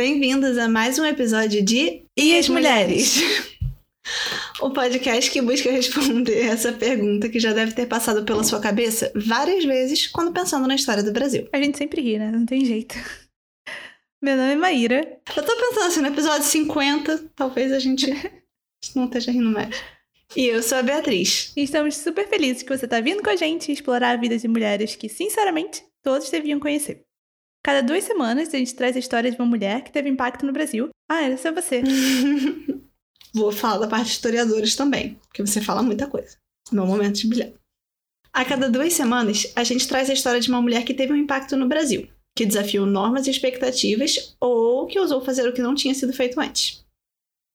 Bem-vindos a mais um episódio de E as Mulheres? o podcast que busca responder essa pergunta que já deve ter passado pela sua cabeça várias vezes quando pensando na história do Brasil. A gente sempre ri, né? Não tem jeito. Meu nome é Maíra. Eu tô pensando assim, no episódio 50, talvez a gente não esteja rindo mais. E eu sou a Beatriz. E estamos super felizes que você tá vindo com a gente explorar a vida de mulheres que, sinceramente, todos deviam conhecer. Cada duas semanas a gente traz a história de uma mulher que teve impacto no Brasil. Ah, essa é você. Vou falar da parte de historiadores também, porque você fala muita coisa. Meu momento de brilhar. A cada duas semanas, a gente traz a história de uma mulher que teve um impacto no Brasil, que desafiou normas e expectativas ou que ousou fazer o que não tinha sido feito antes.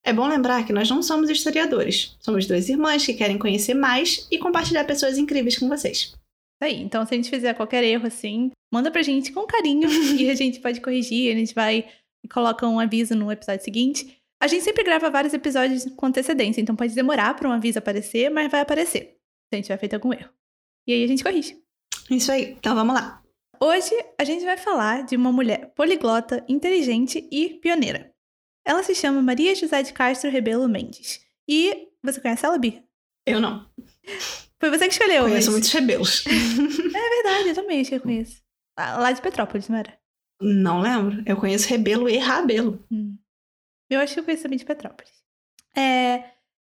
É bom lembrar que nós não somos historiadores, somos duas irmãs que querem conhecer mais e compartilhar pessoas incríveis com vocês. Aí, então se a gente fizer qualquer erro assim, manda pra gente com carinho e a gente pode corrigir, a gente vai e coloca um aviso no episódio seguinte. A gente sempre grava vários episódios com antecedência, então pode demorar para um aviso aparecer, mas vai aparecer se a gente tiver feito algum erro. E aí a gente corrige. Isso aí, então vamos lá. Hoje a gente vai falar de uma mulher poliglota, inteligente e pioneira. Ela se chama Maria José de Castro Rebelo Mendes. E você conhece ela, Bi? Eu não. Foi você que escolheu. Conheço muitos rebelos. É verdade, eu também acho que eu conheço. Ah, Lá de Petrópolis, não era? Não lembro. Eu conheço rebelo e rabelo. Hum. Eu acho que eu conheço também de Petrópolis. É...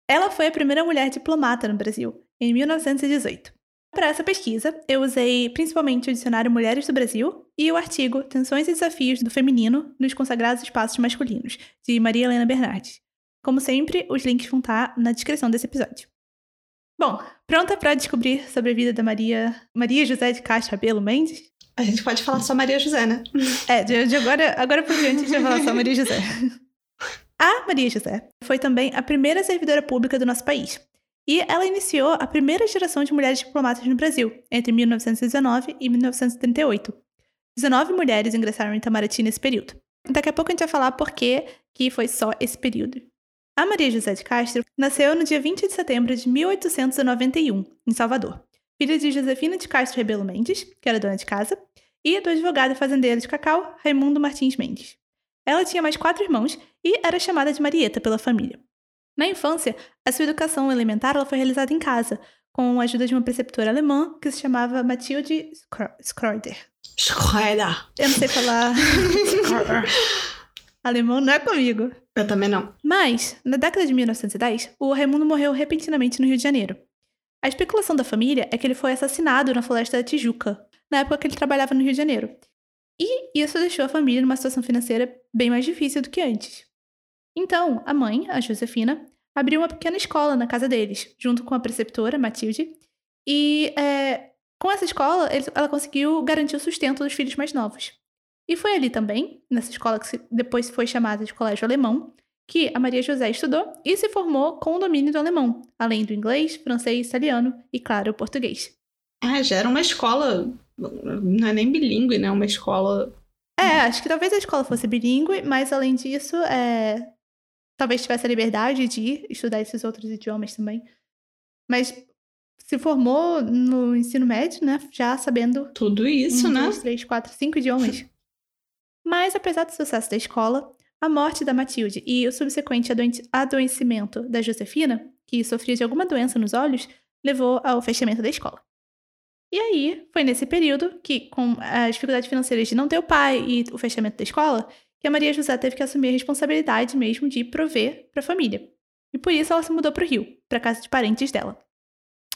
Ela foi a primeira mulher diplomata no Brasil, em 1918. Para essa pesquisa, eu usei principalmente o dicionário Mulheres do Brasil e o artigo Tensões e Desafios do Feminino nos Consagrados Espaços Masculinos, de Maria Helena Bernardes. Como sempre, os links vão estar na descrição desse episódio. Bom, pronta para descobrir sobre a vida da Maria Maria José de Castro Abelo Mendes? A gente pode falar só Maria José, né? É, de, de agora, agora por diante a gente vai falar só Maria José. A Maria José foi também a primeira servidora pública do nosso país. E ela iniciou a primeira geração de mulheres diplomatas no Brasil, entre 1919 e 1938. 19 mulheres ingressaram em Itamaraty nesse período. Daqui a pouco a gente vai falar por que que foi só esse período. A Maria José de Castro nasceu no dia 20 de setembro de 1891, em Salvador. Filha de Josefina de Castro Rebelo Mendes, que era dona de casa, e do advogado e fazendeiro de cacau, Raimundo Martins Mendes. Ela tinha mais quatro irmãos e era chamada de Marieta pela família. Na infância, a sua educação elementar ela foi realizada em casa, com a ajuda de uma preceptora alemã que se chamava Mathilde Skroeder. Schroeder. Eu não sei falar alemão, não é comigo. Eu também não. Mas, na década de 1910, o Raimundo morreu repentinamente no Rio de Janeiro. A especulação da família é que ele foi assassinado na floresta da Tijuca, na época que ele trabalhava no Rio de Janeiro. E isso deixou a família numa situação financeira bem mais difícil do que antes. Então, a mãe, a Josefina, abriu uma pequena escola na casa deles, junto com a preceptora, Matilde, e é, com essa escola ela conseguiu garantir o sustento dos filhos mais novos. E foi ali também, nessa escola que depois foi chamada de Colégio Alemão, que a Maria José estudou e se formou com o domínio do alemão, além do inglês, francês, italiano e, claro, o português. Ah, já era uma escola. Não é nem bilíngue, né? Uma escola. É, acho que talvez a escola fosse bilíngue, mas além disso, é... talvez tivesse a liberdade de estudar esses outros idiomas também. Mas se formou no ensino médio, né? Já sabendo Tudo isso, um, né? dois, três, quatro, cinco idiomas. Mas, apesar do sucesso da escola, a morte da Matilde e o subsequente adoecimento da Josefina, que sofria de alguma doença nos olhos, levou ao fechamento da escola. E aí, foi nesse período que, com as dificuldades financeiras de não ter o pai e o fechamento da escola, que a Maria José teve que assumir a responsabilidade mesmo de prover para a família. E por isso ela se mudou para o Rio, para casa de parentes dela.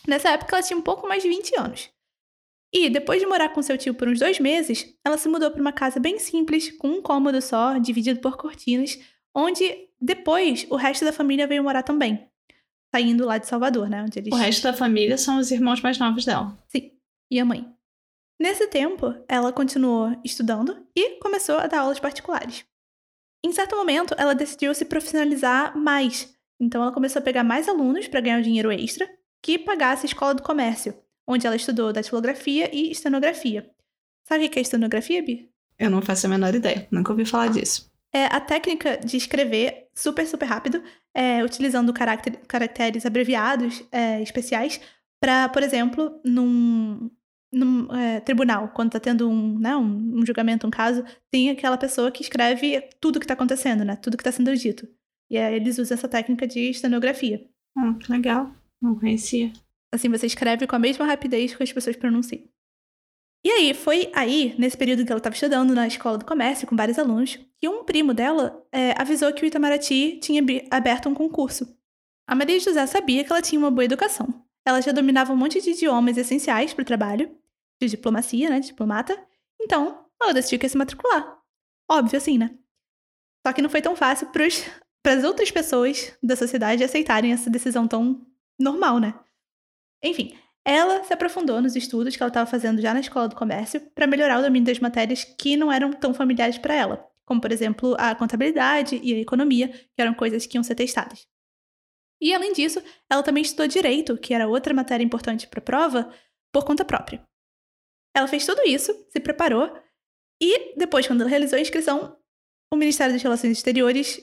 Nessa época ela tinha um pouco mais de 20 anos. E depois de morar com seu tio por uns dois meses, ela se mudou para uma casa bem simples, com um cômodo só, dividido por cortinas, onde depois o resto da família veio morar também. Saindo lá de Salvador, né? Onde eles... O resto da família são os irmãos mais novos dela. Sim, e a mãe. Nesse tempo, ela continuou estudando e começou a dar aulas particulares. Em certo momento, ela decidiu se profissionalizar mais. Então, ela começou a pegar mais alunos para ganhar um dinheiro extra que pagasse a escola do comércio, onde ela estudou datilografia e estenografia. Sabe o que é estenografia, Bi? Eu não faço a menor ideia. Nunca ouvi falar disso. É a técnica de escrever super, super rápido, é, utilizando caracter- caracteres abreviados é, especiais para, por exemplo, num, num é, tribunal, quando tá tendo um, né, um, um, julgamento, um caso, tem aquela pessoa que escreve tudo que tá acontecendo, né? Tudo que tá sendo dito. E aí eles usam essa técnica de estenografia. Ah, que legal. Não conhecia. Assim, você escreve com a mesma rapidez que as pessoas pronunciam. E aí, foi aí, nesse período que ela estava estudando na escola do comércio com vários alunos, que um primo dela é, avisou que o Itamaraty tinha aberto um concurso. A Maria José sabia que ela tinha uma boa educação. Ela já dominava um monte de idiomas essenciais para o trabalho, de diplomacia, né, de diplomata. Então, ela decidiu que ia se matricular. Óbvio assim, né? Só que não foi tão fácil para as outras pessoas da sociedade aceitarem essa decisão tão normal, né? Enfim, ela se aprofundou nos estudos que ela estava fazendo já na escola do comércio para melhorar o domínio das matérias que não eram tão familiares para ela, como por exemplo a contabilidade e a economia, que eram coisas que iam ser testadas. E além disso, ela também estudou direito, que era outra matéria importante para a prova, por conta própria. Ela fez tudo isso, se preparou e depois, quando ela realizou a inscrição, o Ministério das Relações Exteriores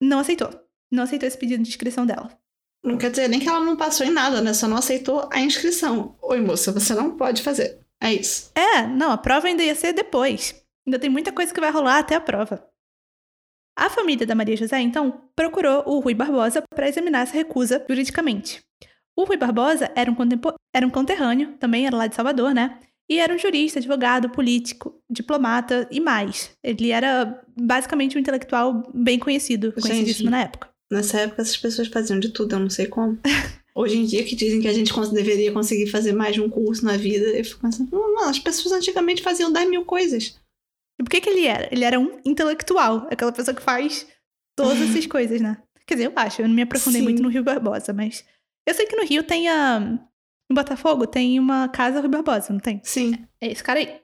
não aceitou. Não aceitou esse pedido de inscrição dela. Não quer dizer nem que ela não passou em nada, né? Só não aceitou a inscrição. Oi, moça, você não pode fazer. É isso. É, não, a prova ainda ia ser depois. Ainda tem muita coisa que vai rolar até a prova. A família da Maria José, então, procurou o Rui Barbosa para examinar essa recusa juridicamente. O Rui Barbosa era um, era um conterrâneo, também era lá de Salvador, né? E era um jurista, advogado, político, diplomata e mais. Ele era basicamente um intelectual bem conhecido, conhecidíssimo na época. Nessa época, essas pessoas faziam de tudo, eu não sei como. Hoje em dia, que dizem que a gente deveria conseguir fazer mais de um curso na vida, eu fico pensando, não, as pessoas antigamente faziam 10 mil coisas. E por que, que ele era? Ele era um intelectual, aquela pessoa que faz todas essas coisas, né? Quer dizer, eu acho, eu não me aprofundei Sim. muito no Rio Barbosa, mas. Eu sei que no Rio tem a. Em Botafogo tem uma casa Rui Barbosa, não tem? Sim. É esse cara aí.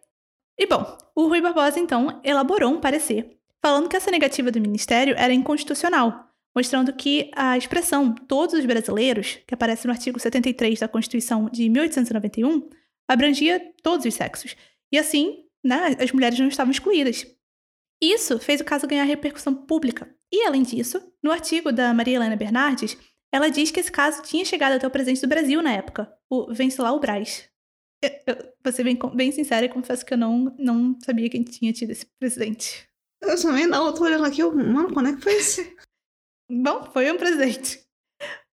E bom, o Rui Barbosa, então, elaborou um parecer falando que essa negativa do Ministério era inconstitucional mostrando que a expressão todos os brasileiros, que aparece no artigo 73 da Constituição de 1891, abrangia todos os sexos. E assim, né, as mulheres não estavam excluídas. Isso fez o caso ganhar repercussão pública. E, além disso, no artigo da Maria Helena Bernardes, ela diz que esse caso tinha chegado até o presidente do Brasil na época, o Venceslau Braz. Eu, eu, vou ser bem, bem sincera e confesso que eu não, não sabia quem tinha tido esse presidente. Eu também não, eu tô olhando aqui, mano, quando é que foi isso? Bom, foi um presente.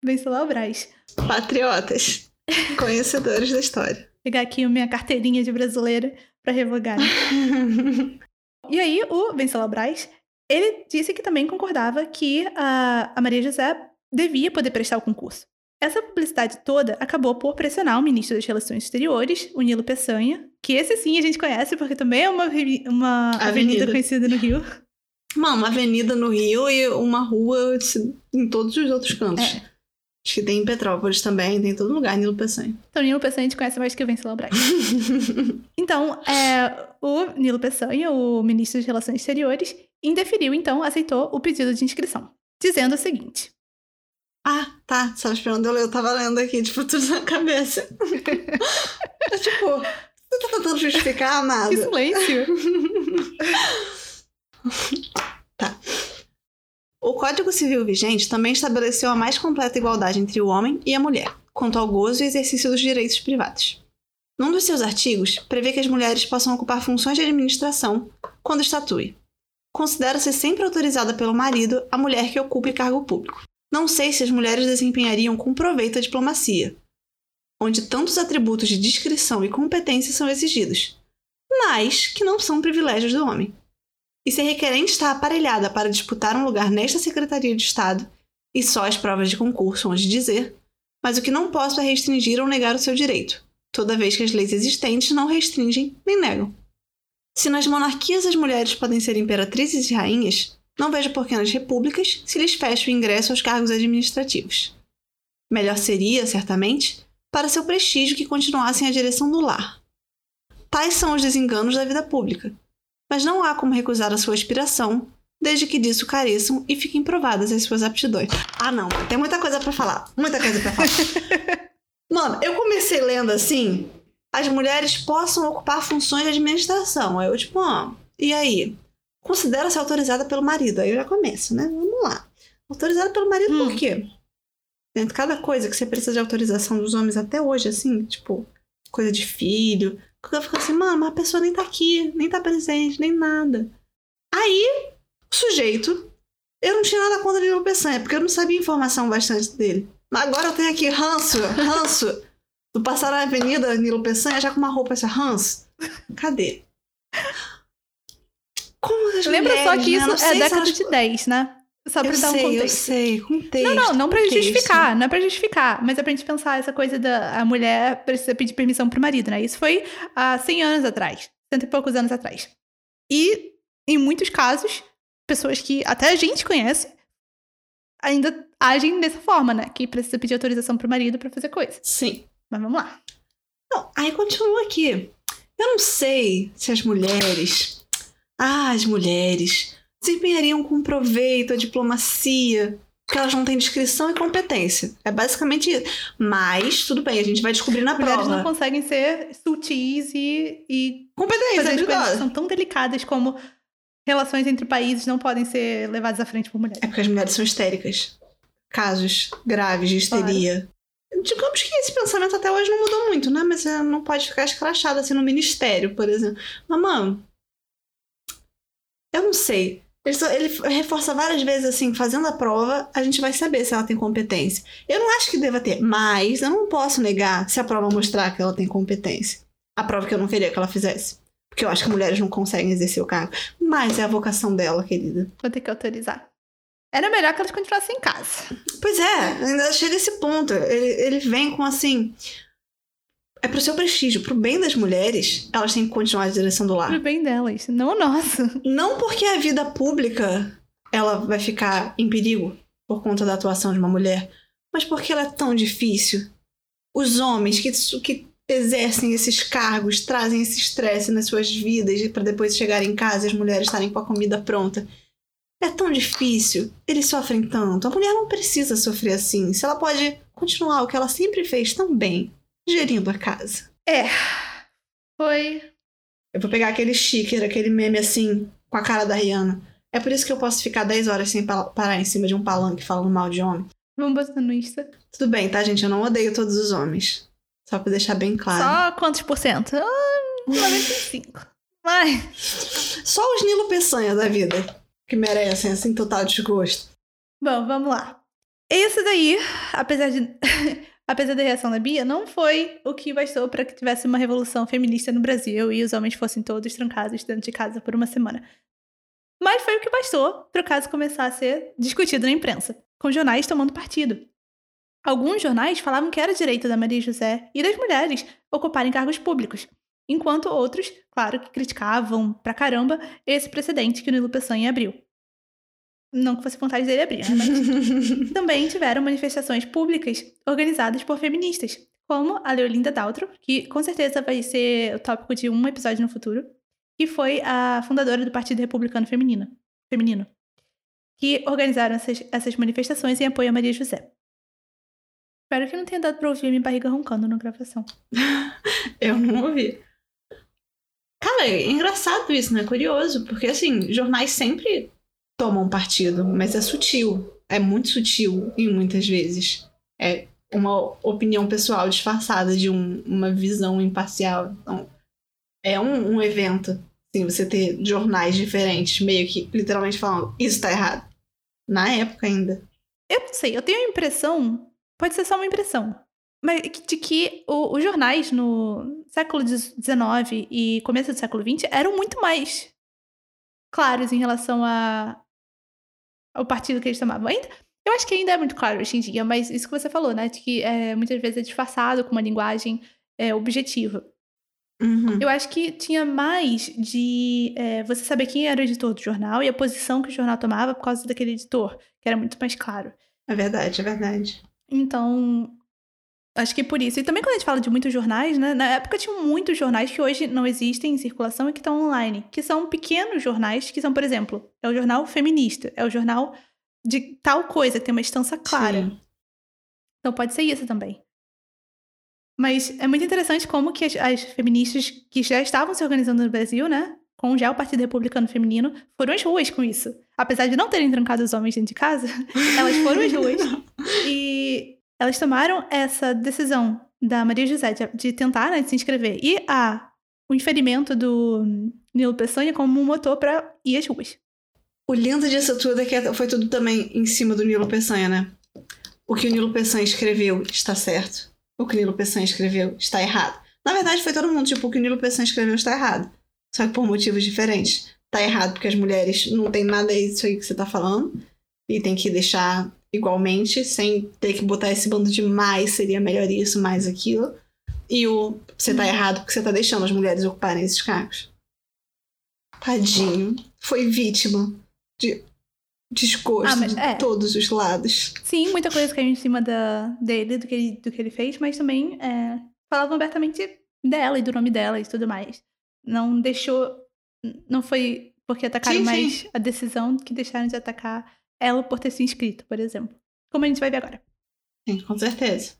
Venceslau Braz. Patriotas. Conhecedores da história. Vou pegar aqui a minha carteirinha de brasileira para revogar. e aí, o Venceslau Braz, ele disse que também concordava que a, a Maria José devia poder prestar o concurso. Essa publicidade toda acabou por pressionar o ministro das Relações Exteriores, o Nilo Peçanha, que esse sim a gente conhece porque também é uma, uma avenida. avenida conhecida no Rio. Mano, uma avenida no Rio e uma rua em todos os outros cantos. É. Acho que tem em Petrópolis também, tem em todo lugar, Nilo Peçanha. Então, Nilo Peçanha a gente conhece mais que o Venceslau Braz. então, é, o Nilo Peçanha, o ministro das Relações Exteriores, indeferiu, então, aceitou o pedido de inscrição, dizendo o seguinte. Ah, tá. Só esperando eu ler, eu tava lendo aqui, tipo, tudo na cabeça. é, tipo, você tá tentando justificar nada. Que silêncio. tá. O Código Civil vigente também estabeleceu a mais completa igualdade entre o homem e a mulher, quanto ao gozo e exercício dos direitos privados. Num dos seus artigos, prevê que as mulheres possam ocupar funções de administração quando estatue. Considera-se sempre autorizada pelo marido a mulher que ocupe cargo público. Não sei se as mulheres desempenhariam com proveito a diplomacia, onde tantos atributos de discrição e competência são exigidos, mas que não são privilégios do homem. E se a requerente está aparelhada para disputar um lugar nesta Secretaria de Estado, e só as provas de concurso onde dizer, mas o que não posso é restringir ou negar o seu direito, toda vez que as leis existentes não restringem nem negam. Se nas monarquias as mulheres podem ser imperatrizes e rainhas, não vejo por que nas repúblicas se lhes fecha o ingresso aos cargos administrativos. Melhor seria, certamente, para seu prestígio que continuassem a direção do lar. Tais são os desenganos da vida pública, mas não há como recusar a sua aspiração, desde que disso careçam e fiquem provadas as suas aptidões. Ah, não, tem muita coisa para falar, muita coisa para falar. Mano, eu comecei lendo assim, as mulheres possam ocupar funções de administração. Aí eu, tipo, ó, e aí? Considera-se autorizada pelo marido. Aí eu já começo, né? Vamos lá. Autorizada pelo marido hum. por quê? Dentro de cada coisa que você precisa de autorização dos homens até hoje, assim, tipo, coisa de filho. Eu fico assim, mano, mas a pessoa nem tá aqui, nem tá presente, nem nada. Aí, o sujeito, eu não tinha nada contra de Nilo Peçanha, porque eu não sabia informação bastante dele. Mas agora eu tenho aqui ranço, ranço, do passar na avenida Nilo Peçanha já com uma roupa essa ranço. Cadê? Como as Lembra mulheres, só que né? Isso não é década elas- de 10, né? Só pra Eu dar um sei, eu contexto. sei, com texto. Não, não, não pra com texto. justificar, não é pra justificar, mas é pra gente pensar essa coisa da a mulher precisa pedir permissão pro marido, né? Isso foi há 100 anos atrás, cento e poucos anos atrás. E, em muitos casos, pessoas que até a gente conhece ainda agem dessa forma, né? Que precisa pedir autorização pro marido pra fazer coisa. Sim. Mas vamos lá. Não, aí continua aqui. Eu não sei se as mulheres. Ah, as mulheres desempenhariam com proveito a diplomacia, porque elas não têm descrição e competência. É basicamente isso. Mas, tudo bem, a gente vai descobrir na Mulheres prova. não conseguem ser sutis e, e Competência, fazer as coisas são tão delicadas como relações entre países não podem ser levadas à frente por mulheres. É porque as mulheres são histéricas. Casos graves de histeria. Digamos que esse pensamento até hoje não mudou muito, né? Mas é, não pode ficar escrachado assim no ministério, por exemplo. Mano, eu não sei. Ele, reforça várias vezes assim, fazendo a prova, a gente vai saber se ela tem competência. Eu não acho que deva ter, mas eu não posso negar se a prova mostrar que ela tem competência. A prova que eu não queria que ela fizesse. Porque eu acho que mulheres não conseguem exercer o cargo. Mas é a vocação dela, querida. Vou ter que autorizar. Era melhor que elas continuassem em casa. Pois é, ainda chega esse ponto. Ele, ele vem com assim. É pro seu prestígio, pro bem das mulheres, elas têm que continuar a direção do lar. Pro bem delas, não o nosso. Não porque a vida pública ela vai ficar em perigo por conta da atuação de uma mulher, mas porque ela é tão difícil. Os homens que, que exercem esses cargos trazem esse estresse nas suas vidas para depois chegarem em casa e as mulheres estarem com a comida pronta. É tão difícil, eles sofrem tanto. A mulher não precisa sofrer assim. Se ela pode continuar o que ela sempre fez tão bem, gerindo a casa. É. Foi. Eu vou pegar aquele sticker, aquele meme assim, com a cara da Rihanna. É por isso que eu posso ficar 10 horas sem pa- parar em cima de um palanque falando mal de homem. Vamos botar no Insta. Tudo bem, tá, gente? Eu não odeio todos os homens. Só pra deixar bem claro. Só quantos por cento? Ah, 95. Mas. Só, os Nilo Peçanha da vida que merecem, assim, total desgosto. Bom, vamos lá. Esse daí, apesar de. Apesar da reação da Bia, não foi o que bastou para que tivesse uma revolução feminista no Brasil e os homens fossem todos trancados dentro de casa por uma semana. Mas foi o que bastou para o caso começar a ser discutido na imprensa, com jornais tomando partido. Alguns jornais falavam que era direito da Maria José e das mulheres ocuparem cargos públicos, enquanto outros, claro, que criticavam pra caramba esse precedente que o Nilo Peçanha abriu. Não que fosse vontade dele abrir, né? Mas também tiveram manifestações públicas organizadas por feministas, como a Leolinda Daltro, que com certeza vai ser o tópico de um episódio no futuro, que foi a fundadora do Partido Republicano Feminino, feminino que organizaram essas, essas manifestações em apoio a Maria José. Espero que não tenha dado pra ouvir minha barriga roncando na gravação. Eu não ouvi. Cara, é engraçado isso, né? Curioso, porque assim, jornais sempre tomam partido, mas é sutil. É muito sutil em muitas vezes. É uma opinião pessoal disfarçada de um- uma visão imparcial. Então, é um, um evento, assim, você ter jornais diferentes, meio que literalmente falando, isso tá errado. Na época ainda. Eu não sei, eu tenho a impressão, pode ser só uma impressão, mas de que o- os jornais no século XIX e começo do século XX eram muito mais claros em relação a, ao partido que eles tomavam. Ainda, eu acho que ainda é muito claro hoje em dia, mas isso que você falou, né? De que é, muitas vezes é disfarçado com uma linguagem é, objetiva. Uhum. Eu acho que tinha mais de é, você saber quem era o editor do jornal e a posição que o jornal tomava por causa daquele editor, que era muito mais claro. É verdade, é verdade. Então, acho que por isso. E também quando a gente fala de muitos jornais, né? Na época tinha muitos jornais que hoje não existem em circulação e que estão online. Que são pequenos jornais, que são, por exemplo, é o jornal feminista, é o jornal de tal coisa, que tem uma estança clara. Sim. Então pode ser isso também. Mas é muito interessante como que as, as feministas que já estavam se organizando no Brasil, né? Com já o Partido Republicano Feminino, foram às ruas com isso. Apesar de não terem trancado os homens dentro de casa, elas foram às ruas e elas tomaram essa decisão da Maria José de, de tentar né, de se inscrever e a, o inferimento do Nilo Peçanha como um motor para ir às ruas. O lindo disso tudo é que foi tudo também em cima do Nilo Peçanha, né? O que o Nilo Peçanha escreveu está certo. O que o Nilo Peçanha escreveu está errado. Na verdade, foi todo mundo, tipo, o que o Nilo Peçanha escreveu está errado. Só que por motivos diferentes. Tá errado porque as mulheres não tem nada disso aí que você tá falando. E tem que deixar igualmente, sem ter que botar esse bando de mais, seria melhor isso, mais aquilo. E o você tá errado porque você tá deixando as mulheres ocuparem esses cargos. Tadinho. Foi vítima de desgosto Ah, mas- de é. todos os lados. Sim, muita coisa caiu em cima da, dele, do que ele, do que ele fez, mas também é, falavam abertamente dela e do nome dela e tudo mais. Não deixou. Não foi porque atacaram Sim, mais sim. a decisão que deixaram de atacar ela por ter se inscrito, por exemplo. Como a gente vai ver agora. Sim, com certeza.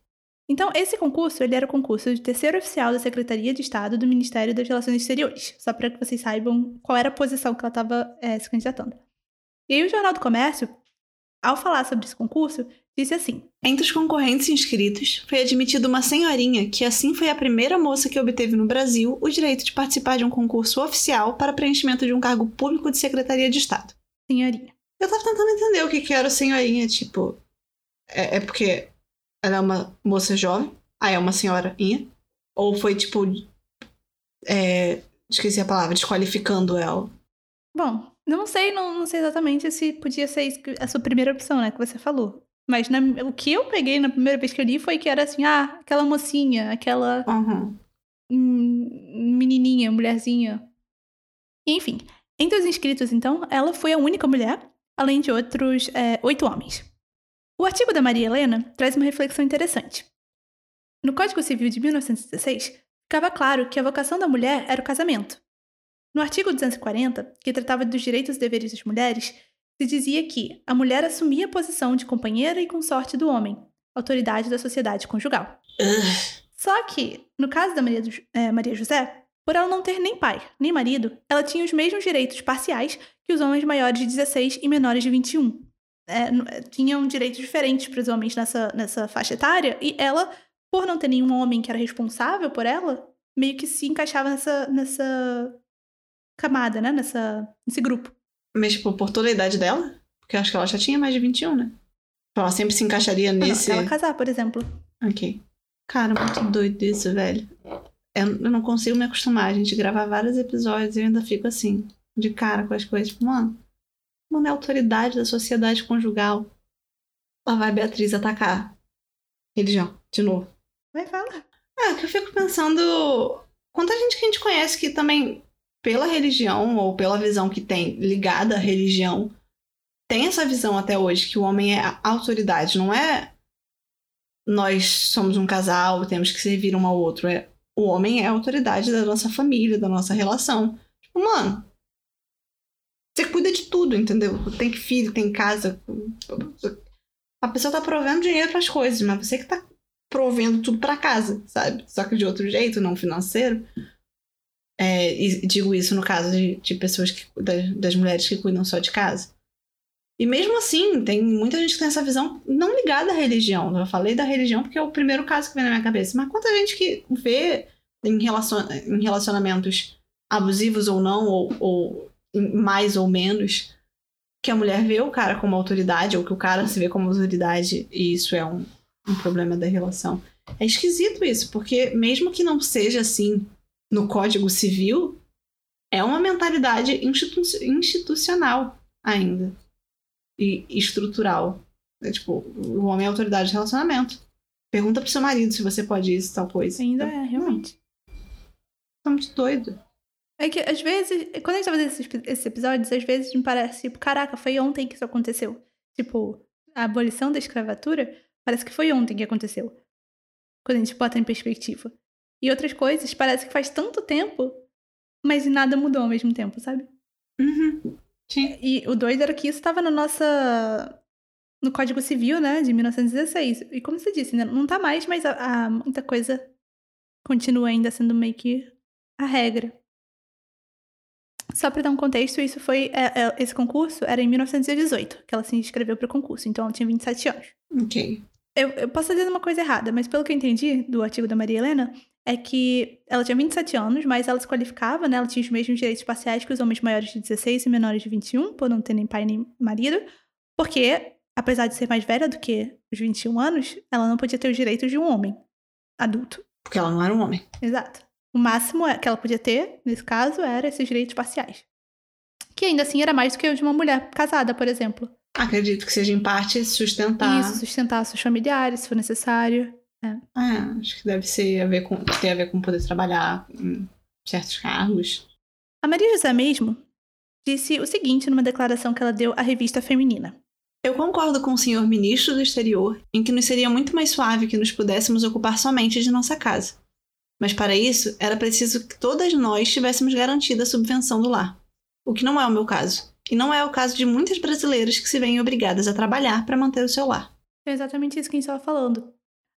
Então, esse concurso, ele era o concurso de terceiro oficial da Secretaria de Estado do Ministério das Relações Exteriores. Só para que vocês saibam qual era a posição que ela estava se candidatando. E aí o Jornal do Comércio, ao falar sobre esse concurso, disse assim: Entre os concorrentes inscritos, foi admitida uma senhorinha que assim foi a primeira moça que obteve no Brasil o direito de participar de um concurso oficial para preenchimento de um cargo público de Secretaria de Estado. senhorinha. Eu tava tentando entender o que, que era o senhorinha, tipo. É, é porque ela é uma moça jovem, aí é uma senhorinha? Ou foi tipo. É, esqueci a palavra, desqualificando ela. Bom, não sei, não, não sei exatamente se podia ser a sua primeira opção, né, que você falou. Mas na- o que eu peguei na primeira vez que eu li foi que era assim, ah, aquela mocinha, aquela Uhum. hum, menininha, mulherzinha. Enfim, entre os inscritos, então, ela foi a única mulher, além de outros é, oito homens. O artigo da Maria Helena traz uma reflexão interessante. No Código Civil de 1916, ficava claro que a vocação da mulher era o casamento. No artigo 240, que tratava dos direitos e deveres das mulheres, se dizia que a mulher assumia a posição de companheira e consorte do homem, autoridade da sociedade conjugal. Só que, no caso da Maria, do- eh, Maria José, por ela não ter nem pai, nem marido, ela tinha os mesmos direitos parciais os homens maiores de 16 e menores de 21. É, eh, tinham direitos diferentes para os homens nessa, nessa faixa etária, e ela, por não ter nenhum homem que era responsável por ela, meio que se encaixava nessa, nessa camada, né? Nessa, nesse grupo. Mas, tipo, por toda a idade dela? Porque eu acho que ela já tinha mais de 21, né? Ela sempre se encaixaria Não, nesse. ela casar, por exemplo. Ok. Cara, muito doido isso, velho. Eu, não consigo me acostumar. A gente gravar vários episódios e eu ainda fico assim, de cara com as coisas. Tipo, mano, mano, é a autoridade da sociedade conjugal. Lá vai Beatriz atacar. Religião, de novo. Vai falar. É, que eu fico pensando. Quanta gente que a gente conhece que também, pela religião ou pela visão que tem ligada à religião, tem essa visão até hoje que o homem é a autoridade, não é nós somos um casal, temos que servir um ao outro. É, o homem é a autoridade da nossa família, da nossa relação. Tipo, mano, você cuida de tudo, entendeu? Tem filho, tem casa. A pessoa tá provendo dinheiro pras coisas, mas você que tá provendo tudo pra casa, sabe? Só que de outro jeito, não financeiro. É, e digo isso no caso de, de pessoas que das, das mulheres que cuidam só de casa. E mesmo assim, tem muita gente que tem essa visão não ligada à religião. Eu falei da religião porque é o primeiro caso que vem na minha cabeça. Mas quanta gente que vê em, relacion, em relacionamentos abusivos ou não, ou, ou mais ou menos, que a mulher vê o cara como autoridade, ou que o cara se vê como autoridade, e isso é um, um problema da relação. É esquisito isso, porque mesmo que não seja assim no Código Civil, é uma mentalidade institu institucional ainda. E estrutural. É tipo, o homem é autoridade de relacionamento. Pergunta pro seu marido se você pode isso, tal coisa. Ainda é, realmente. Tá muito doido. É que, às vezes, quando a gente tá fazendo esses, esses episódios, às vezes me parece, tipo, caraca, foi ontem que isso aconteceu. Tipo, a abolição da escravatura parece que foi ontem que aconteceu. Quando a gente bota em perspectiva. E outras coisas parece que faz tanto tempo, mas nada mudou ao mesmo tempo, sabe? Uhum. Sim. E o doido era que isso estava na nossa. no Código Civil, né, de 1916. E como você disse, né, não tá mais, mas a, a- muita coisa continua ainda sendo meio que a regra. Só para dar um contexto, isso foi. é, é, esse concurso era em 1918, que ela se inscreveu para o concurso, então ela tinha 27 anos. Ok. Eu, eu posso dizendo uma coisa errada, mas pelo que eu entendi do artigo da Maria Helena, é que ela tinha 27 anos, mas ela se qualificava, né? Ela tinha os mesmos direitos parciais que os homens maiores de 16 e menores de 21, por não ter nem pai nem marido, porque, apesar de ser mais velha do que os 21 anos, ela não podia ter os direitos de um homem adulto. Porque ela não era um homem. Exato. O máximo é- que ela podia ter, nesse caso, era esses direitos parciais. Que ainda assim era mais do que o de uma mulher casada, por exemplo. Acredito que seja em parte sustentar. Isso, sustentar seus familiares, se for necessário. É, acho que deve ser a ver com, ter a ver com poder trabalhar em certos cargos. A Maria José mesmo disse o seguinte numa declaração que ela deu à revista Feminina. Eu concordo com o senhor ministro do exterior em que nos seria muito mais suave que nos pudéssemos ocupar somente de nossa casa. Mas para isso, era preciso que todas nós tivéssemos garantida a subvenção do lar. O que não é o meu caso. E não é o caso de muitas brasileiras que se veem obrigadas a trabalhar para manter o seu lar. É exatamente isso que a gente estava falando.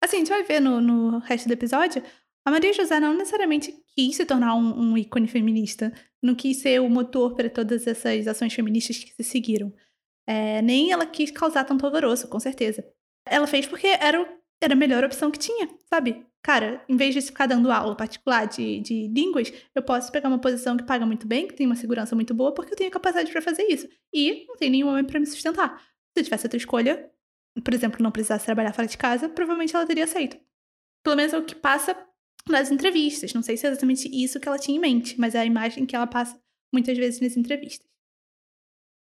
Assim, a gente vai ver no, no resto do episódio, a Maria José não necessariamente quis se tornar um, um ícone feminista, não quis ser o motor para todas essas ações feministas que se seguiram. É, nem ela quis causar tanto alvoroço, com certeza. Ela fez porque era, o- era a melhor opção que tinha, sabe? Cara, em vez de ficar dando aula particular de, de línguas, eu posso pegar uma posição que paga muito bem, que tem uma segurança muito boa, porque eu tenho capacidade para fazer isso. E não tem nenhum homem para me sustentar. Se eu tivesse outra escolha, por exemplo, não precisasse trabalhar fora de casa, provavelmente ela teria aceito. Pelo menos é o que passa nas entrevistas. Não sei se é exatamente isso que ela tinha em mente, mas é a imagem que ela passa muitas vezes nas entrevistas.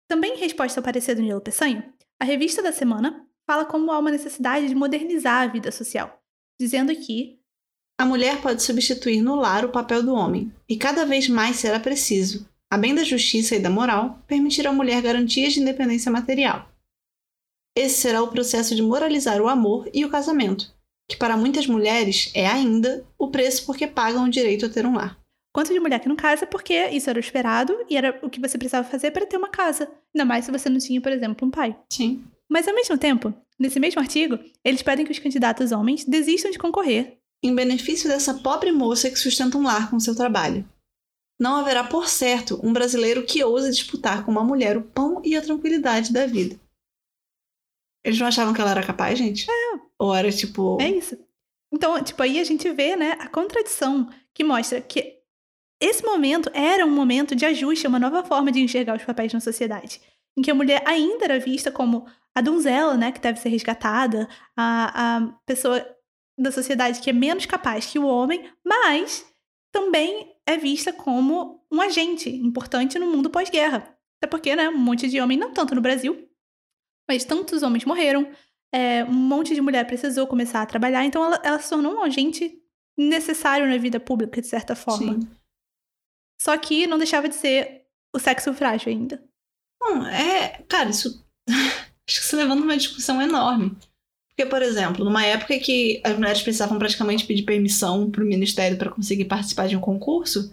Também em resposta ao parecer do Nilo Peçanha, a revista da semana fala como há uma necessidade de modernizar a vida social, dizendo que A mulher pode substituir no lar o papel do homem, e cada vez mais será preciso, a bem da justiça e da moral, permitir à mulher garantias de independência material. Esse será o processo de moralizar o amor e o casamento, que para muitas mulheres é ainda o preço porque pagam o direito a ter um lar. quanto de mulher que não casa porque isso era o esperado e era o que você precisava fazer para ter uma casa. Ainda mais se você não tinha, por exemplo, um pai. Sim. Mas ao mesmo tempo, nesse mesmo artigo, eles pedem que os candidatos homens desistam de concorrer Em benefício dessa pobre moça que sustenta um lar com seu trabalho. Não haverá, por certo, um brasileiro que ouse disputar com uma mulher o pão e a tranquilidade da vida. Eles não achavam que ela era capaz, gente? Ou era tipo. É isso. Então, tipo, aí a gente vê, né, a contradição que mostra que esse momento era um momento de ajuste, uma nova forma de enxergar os papéis na sociedade. Em que a mulher ainda era vista como a donzela, né, que deve ser resgatada, a, a pessoa da sociedade que é menos capaz que o homem, mas também é vista como um agente importante no mundo pós-guerra. Até porque, né, um monte de homem, não tanto no Brasil, mas tantos homens morreram, é, um monte de mulher precisou começar a trabalhar, então ela, ela se tornou um agente necessário na vida pública, de certa forma. Sim. Só que não deixava de ser o sexo frágil ainda. Não, é. Cara, isso. Acho que isso levanta uma discussão enorme. Porque, por exemplo, numa época que as mulheres precisavam praticamente pedir permissão pro ministério para conseguir participar de um concurso,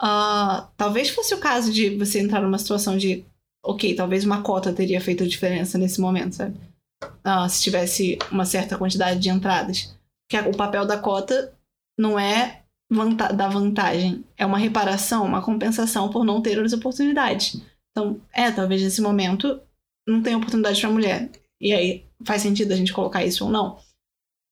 ah, talvez fosse o caso de você entrar numa situação de. Ok, talvez uma cota teria feito diferença nesse momento, sabe? Ah, se tivesse uma certa quantidade de entradas. Porque o papel da cota não é vanta dar vantagem, é uma reparação, uma compensação por não ter as oportunidades. Então, é, talvez nesse momento não tenha oportunidade para mulher. E aí faz sentido a gente colocar isso ou não.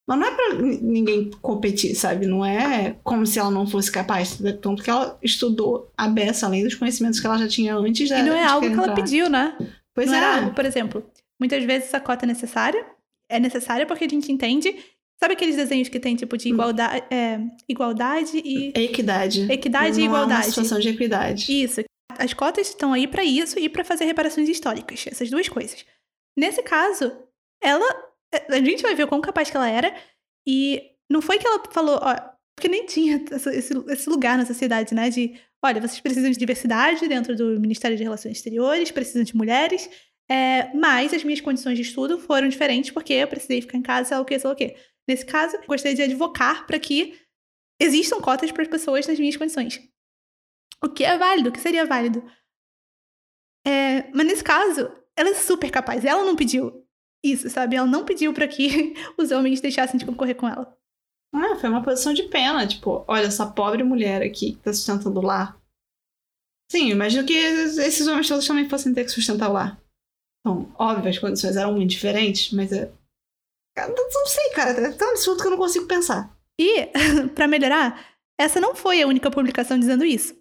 Mas não é pra n- ninguém competir, sabe? Não é como se ela não fosse capaz. Tanto que ela estudou a beça, além dos conhecimentos que ela já tinha antes da E não é algo que ela pediu, né? Pois não é. era algo, por exemplo, muitas vezes essa cota é necessária. É necessária porque a gente entende. Sabe aqueles desenhos que tem tipo de Hum. igualdade, é, igualdade e. É equidade. Equidade e não há uma igualdade. situação de equidade. Isso. As cotas estão aí pra isso e pra fazer reparações históricas, essas duas coisas. Nesse caso, ela, a gente vai ver o quão capaz que ela era e não foi que ela falou, ó, porque nem tinha esse, esse lugar na sociedade, né, de, olha, vocês precisam de diversidade dentro do Ministério de Relações Exteriores, precisam de mulheres, é, mas as minhas condições de estudo foram diferentes porque eu precisei ficar em casa, sei lá o que, sei lá o que. Nesse caso, gostaria de advocar para que existam cotas para as pessoas nas minhas condições. O que é válido, o que seria válido. É, mas nesse caso, ela é super capaz. Ela não pediu isso, sabe? Ela não pediu para que os homens deixassem de concorrer com ela. Ah, foi uma posição de pena. Tipo, olha, essa pobre mulher aqui que tá sustentando lar. Sim, eu imagino que esses homens todos também fossem ter que sustentar lar. Então, óbvio, as condições eram muito diferentes, mas é, Não sei, cara. É tão absurdo que eu não consigo pensar. E, para melhorar, essa não foi a única publicação dizendo isso.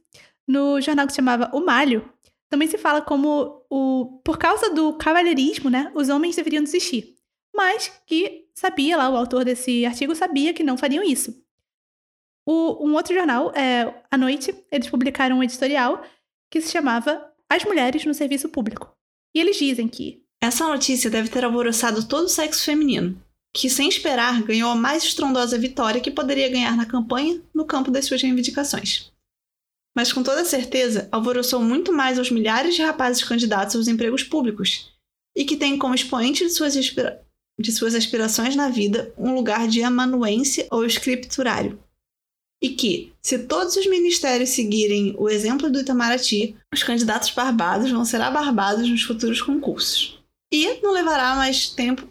No jornal que se chamava O Malho, também se fala como o por causa do cavalheirismo, né, os homens deveriam desistir. Mas que sabia lá, o autor desse artigo sabia que não fariam isso. O, um outro jornal, é, à noite, eles publicaram um editorial que se chamava As Mulheres no Serviço Público. E eles dizem que. Essa notícia deve ter alvoroçado todo o sexo feminino, que, sem esperar, ganhou a mais estrondosa vitória que poderia ganhar na campanha no campo das suas reivindicações. Mas com toda certeza, alvoroçou muito mais aos milhares de rapazes candidatos aos empregos públicos e que têm como expoente de suas, de suas aspirações na vida um lugar de amanuense ou escriturário e que, se todos os ministérios seguirem o exemplo do Itamaraty, os candidatos barbados vão ser abarbados nos futuros concursos. E não levará mais tempo.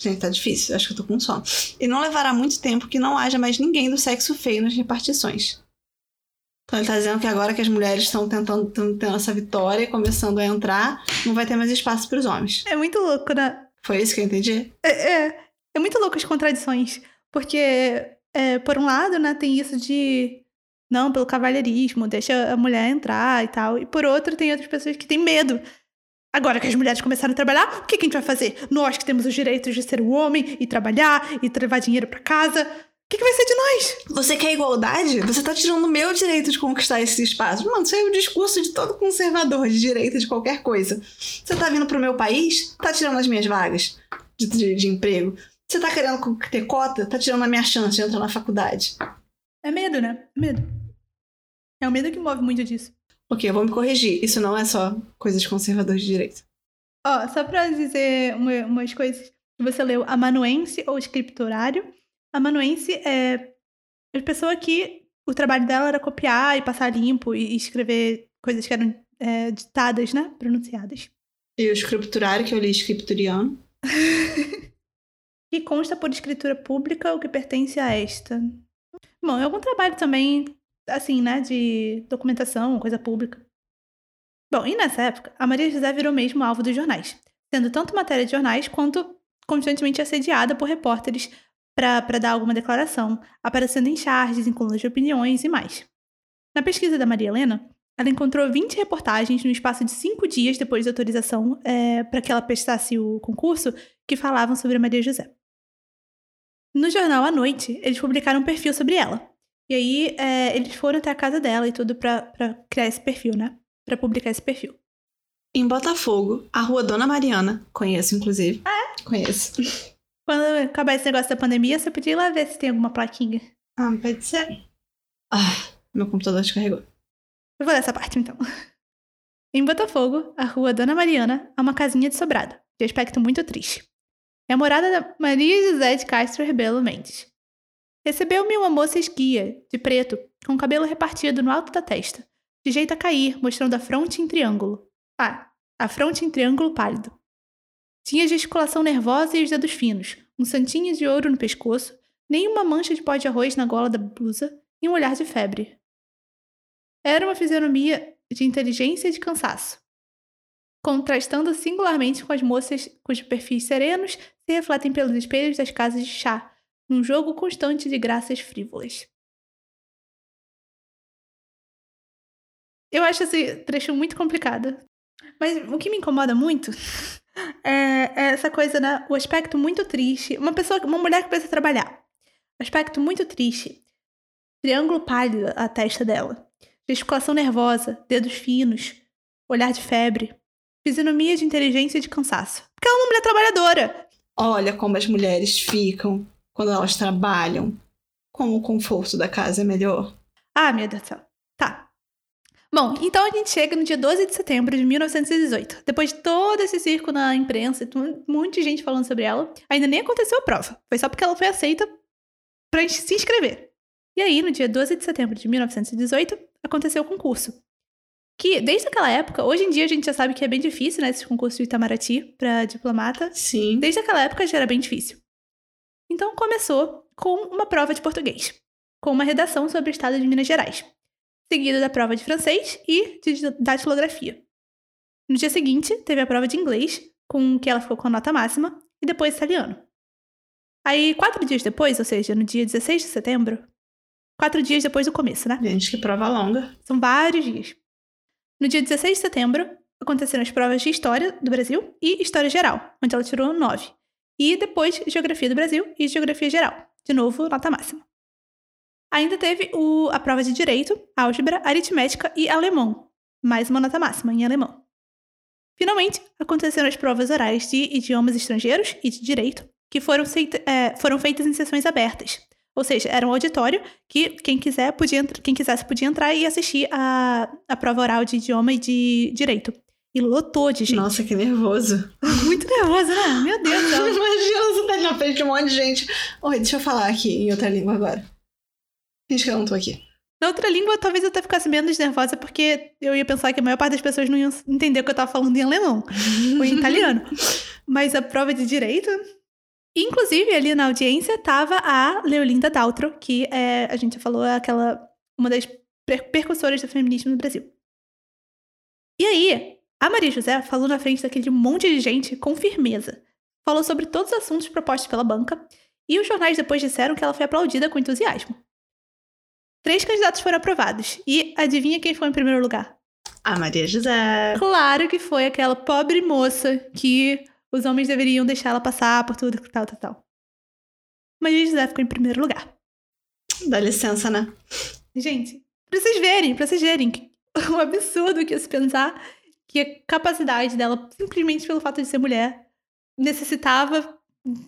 Gente, tá difícil, acho que eu tô com sono. E não levará muito tempo que não haja mais ninguém do sexo feio nas repartições. Então ele tá dizendo que agora que as mulheres estão tentando ter essa vitória, começando a entrar, não vai ter mais espaço para os homens. É muito louco, né? Foi isso que eu entendi? É, é, é muito louco as contradições. Porque é, por um lado, né, tem isso de não, pelo cavalheirismo, deixa a mulher entrar e tal. E por outro, tem outras pessoas que têm medo. Agora que as mulheres começaram a trabalhar, o que, que a gente vai fazer? Nós que temos os direitos de ser o homem e trabalhar e levar dinheiro para casa. O que, que vai ser de nós? Você quer igualdade? Você tá tirando o meu direito de conquistar esse espaço. Mano, isso é o discurso de todo conservador de direito de qualquer coisa. Você tá vindo pro meu país, tá tirando as minhas vagas de, de, de emprego. Você tá querendo ter cota? Tá tirando a minha chance de entrar na faculdade. É medo, né? Medo. É o medo que move muito disso. Ok, eu vou me corrigir. Isso não é só coisa de conservador de direito. Ó, oh, só pra dizer uma, umas coisas você leu, amanuense ou escriturário. Amanuense é a pessoa que o trabalho dela era copiar e passar limpo e escrever coisas que eram é, ditadas, né? Pronunciadas. E o escriturário, que eu li escripturiano. que consta por escritura pública o que pertence a esta. Bom, é algum trabalho também, assim, né, de documentação, coisa pública. Bom, e nessa época, a Maria José virou mesmo alvo dos jornais, sendo tanto matéria de jornais quanto constantemente assediada por repórteres para dar alguma declaração, aparecendo em charges, em colunas de opiniões e mais. Na pesquisa da Maria Helena, ela encontrou 20 reportagens no espaço de cinco dias depois da autorização é, para que ela prestasse o concurso que falavam sobre a Maria José. No jornal à noite, eles publicaram um perfil sobre ela. E aí, é, eles foram até a casa dela e tudo pra criar esse perfil, né? Pra publicar esse perfil. Em Botafogo, a rua Dona Mariana, conheço inclusive. Ah, é? Conheço. Quando acabar esse negócio da pandemia, você podia ir lá ver se tem alguma plaquinha. Ah, pode ser. Ah, meu computador descarregou. Eu vou ler essa parte então. Em Botafogo, a rua Dona Mariana é uma casinha de sobrado, de aspecto muito triste. É a morada da Maria José de Castro Rebelo Mendes. Recebeu-me uma moça esguia, de preto, com o cabelo repartido no alto da testa, de jeito a cair, mostrando a fronte em triângulo. Ah, a fronte em triângulo pálido. Tinha gesticulação nervosa e os dedos finos, um santinho de ouro no pescoço, nem uma mancha de pó de arroz na gola da blusa e um olhar de febre. Era uma fisionomia de inteligência e de cansaço, contrastando singularmente com as moças cujos perfis serenos se refletem pelos espelhos das casas de chá, num jogo constante de graças frívolas. Eu acho esse trecho muito complicado. Mas o que me incomoda muito é, é essa coisa, né? O aspecto muito triste. Uma pessoa, uma mulher que precisa trabalhar. Aspecto muito triste. Triângulo pálido a testa dela. Gesticulação nervosa, dedos finos, olhar de febre. Fisionomia de inteligência e de cansaço. Porque ela é uma mulher trabalhadora. Olha como as mulheres ficam quando elas trabalham. Como o conforto da casa é melhor. Ah, meu Deus do céu. Bom, então a gente chega no dia 12 de setembro de 1918. Depois de todo esse circo na imprensa, um monte de gente falando sobre ela, ainda nem aconteceu a prova. Foi só porque ela foi aceita pra gente se inscrever. E aí, no dia 12 de setembro de 1918, aconteceu o concurso que desde aquela época, hoje em dia a gente já sabe que é bem difícil, né, esse concurso de Itamaraty para diplomata. Sim. Desde aquela época já era bem difícil. Então começou com uma prova de português, com uma redação sobre o estado de Minas Gerais, seguida da prova de francês e de datilografia. No dia seguinte, teve a prova de inglês, com que ela ficou com a nota máxima, e depois italiano. Aí, quatro dias depois, ou seja, no dia 16 de setembro, quatro dias depois do começo, né? Gente, que prova longa. São vários dias. No dia 16 de setembro, aconteceram as provas de História do Brasil e História Geral, onde ela tirou nove. E depois, Geografia do Brasil e Geografia Geral. De novo, nota máxima. Ainda teve o, a prova de Direito, Álgebra, Aritmética e Alemão. Mais uma nota máxima em alemão. Finalmente, aconteceram as provas orais de idiomas estrangeiros e de direito, que foram, é, foram feitas em sessões abertas. Ou seja, era um auditório que quem, quiser podia, quem quisesse podia entrar e assistir a, a prova oral de idioma e de direito. E lotou de gente. Nossa, que nervoso. Muito nervoso, né? Meu Deus. Imagina você tá na frente de um monte de gente. Oi, deixa eu falar aqui em outra língua agora. Finge que eu não tô aqui. Na outra língua, talvez eu até ficasse menos nervosa, porque eu ia pensar que a maior parte das pessoas não iam entender o que eu tava falando em alemão ou em italiano. Mas a prova de direito. Inclusive, ali na audiência tava a Leolinda Daltro, que é, a gente já falou, é aquela. uma das percussoras do feminismo no Brasil. E aí, a Maria José falou na frente daquele monte de gente com firmeza. Falou sobre todos os assuntos propostos pela banca, e os jornais depois disseram que ela foi aplaudida com entusiasmo. Três candidatos foram aprovados. E adivinha quem foi em primeiro lugar? A Maria José. Claro que foi aquela pobre moça que os homens deveriam deixar ela passar por tudo, tal, tal, tal. Maria José ficou em primeiro lugar. Dá licença, né? Gente, pra vocês verem, pra vocês verem o absurdo que é se pensar que a capacidade dela, simplesmente pelo fato de ser mulher, necessitava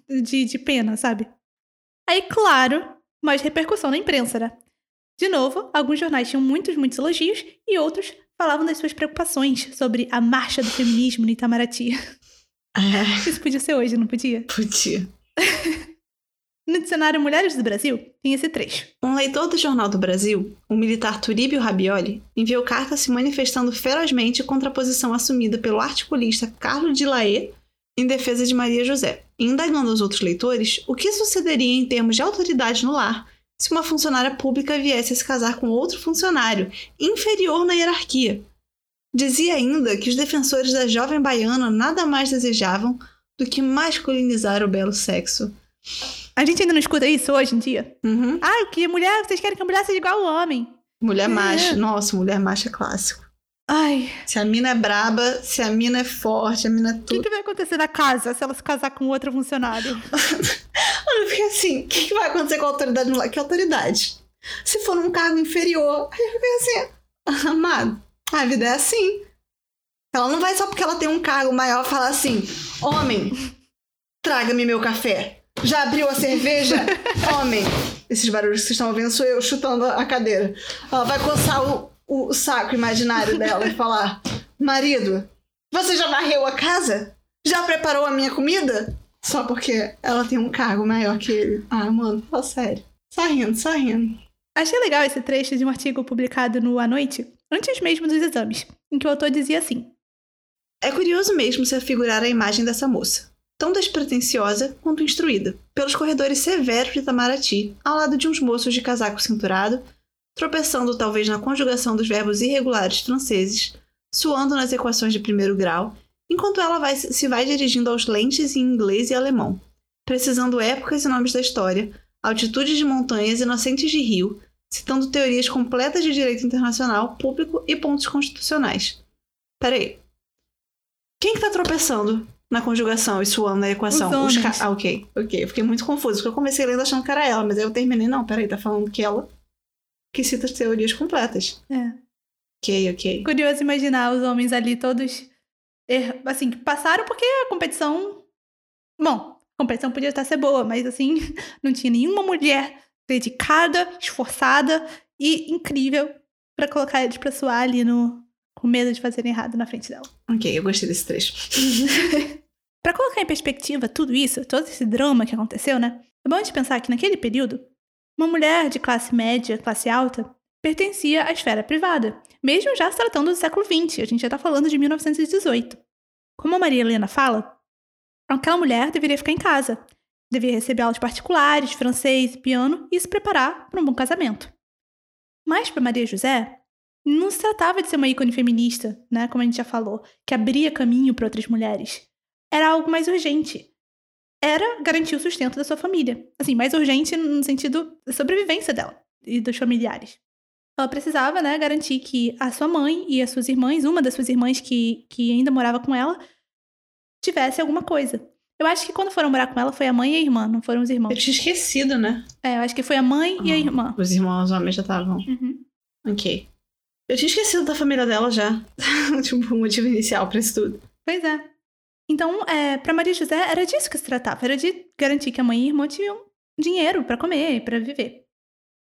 de, de pena, sabe? Aí, claro, mais repercussão na imprensa, né? De novo, alguns jornais tinham muitos, muitos elogios e outros falavam das suas preocupações sobre a marcha do feminismo no Itamaraty. É. Isso podia ser hoje, não podia? Podia. No dicionário Mulheres do Brasil, tem esse trecho. Um leitor do Jornal do Brasil, o militar Turíbio Rabioli, enviou carta se manifestando ferozmente contra a posição assumida pelo articulista Carlos de Laet em defesa de Maria José, indagando aos outros leitores o que sucederia em termos de autoridade no lar se uma funcionária pública viesse a se casar com outro funcionário, inferior na hierarquia. Dizia ainda que os defensores da jovem baiana nada mais desejavam do que masculinizar o belo sexo. A gente ainda não escuta isso hoje em dia? Uhum. Ah, que mulher, vocês querem que a mulher seja igual ao homem. Mulher é. macho. Nossa, mulher macho é clássico. Ai. Se a mina é braba, se a mina é forte, a mina é tudo. O que, vai acontecer na casa se ela se casar com outro funcionário? Olha, porque assim, o que, que, vai acontecer com a autoridade no Que autoridade? Se for num cargo inferior, aí fica assim, amado, a vida é assim. Ela não vai só porque ela tem um cargo maior falar assim, homem, traga-me meu café. Já abriu a cerveja? Homem. Esses barulhos que vocês estão ouvindo sou eu chutando a cadeira. Ela vai coçar o, o saco imaginário dela e falar: Marido, você já varreu a casa? Já preparou a minha comida? Só porque ela tem um cargo maior que ele. Ah, mano, fala sério. Só rindo, só rindo. Achei legal esse trecho de um artigo publicado no A Noite, antes mesmo dos exames, em que o autor dizia assim: É curioso mesmo se afigurar a imagem dessa moça tão despretensiosa quanto instruída, pelos corredores severos de Itamaraty, ao lado de uns moços de casaco cinturado, tropeçando talvez na conjugação dos verbos irregulares franceses, suando nas equações de primeiro grau, enquanto ela vai, se vai dirigindo aos lentes em inglês e alemão, precisando épocas e nomes da história, altitudes de montanhas inocentes de rio, citando teorias completas de direito internacional, público e pontos constitucionais. Peraí. Quem que tá tropeçando? na conjugação e suando na equação. Os Os ca... Ah, ok, ok. Eu fiquei muito confuso, porque eu comecei lendo achando que era ela, mas aí eu terminei, não, peraí, tá falando que ela que cita as teorias completas. É. Ok, ok. Curioso imaginar os homens ali todos, er, assim, que passaram porque a competição... Bom, a competição podia estar ser boa, mas assim, não tinha nenhuma mulher dedicada, esforçada e incrível para colocar eles pra suar ali no, com medo de fazerem errado na frente dela. Ok, eu gostei desse trecho. Para colocar em perspectiva tudo isso, todo esse drama que aconteceu, né? É bom a gente pensar que naquele período, uma mulher de classe média, classe alta, pertencia à esfera privada, mesmo já se tratando do século XX, a gente já está falando de 1918. Como a Maria Helena fala, aquela mulher deveria ficar em casa, deveria receber aulas particulares, francês, piano e se preparar para um bom casamento. Mas para Maria José, não se tratava de ser uma ícone feminista, né, como a gente já falou, que abria caminho para outras mulheres era algo mais urgente. Era garantir o sustento da sua família. Assim, mais urgente no sentido da sobrevivência dela e dos familiares. Ela precisava, né, garantir que a sua mãe e as suas irmãs, uma das suas irmãs que, que ainda morava com ela, tivesse alguma coisa. Eu acho que quando foram morar com ela foi a mãe e a irmã, não foram os irmãos. Eu tinha esquecido, né? É, eu acho que foi a mãe e a irmã. Os irmãos homens já estavam. Uhum. Ok. Eu tinha esquecido da família dela já. tipo, o motivo inicial pra isso tudo. Pois é. Então, é, para Maria José, era disso que se tratava. Era de garantir que a mãe e a irmã tinham dinheiro para comer e para viver.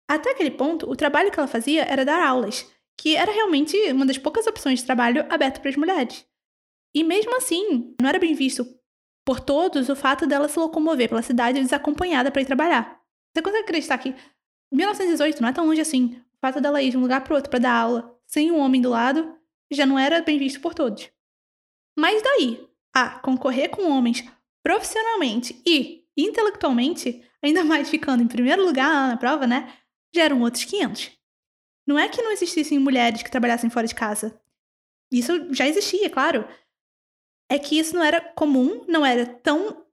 Até aquele ponto, o trabalho que ela fazia era dar aulas, que era realmente uma das poucas opções de trabalho aberto para as mulheres. E mesmo assim, não era bem visto por todos o fato dela se locomover pela cidade desacompanhada para ir trabalhar. Você consegue acreditar que 1918 não é tão longe assim? O fato dela ir de um lugar para outro para dar aula, sem um homem do lado, já não era bem visto por todos. Mas daí, a concorrer com homens profissionalmente e intelectualmente, ainda mais ficando em primeiro lugar na prova, né? Já eram outros 500. Não é que não existissem mulheres que trabalhassem fora de casa. Isso já existia, claro. É que isso não era comum, não era tão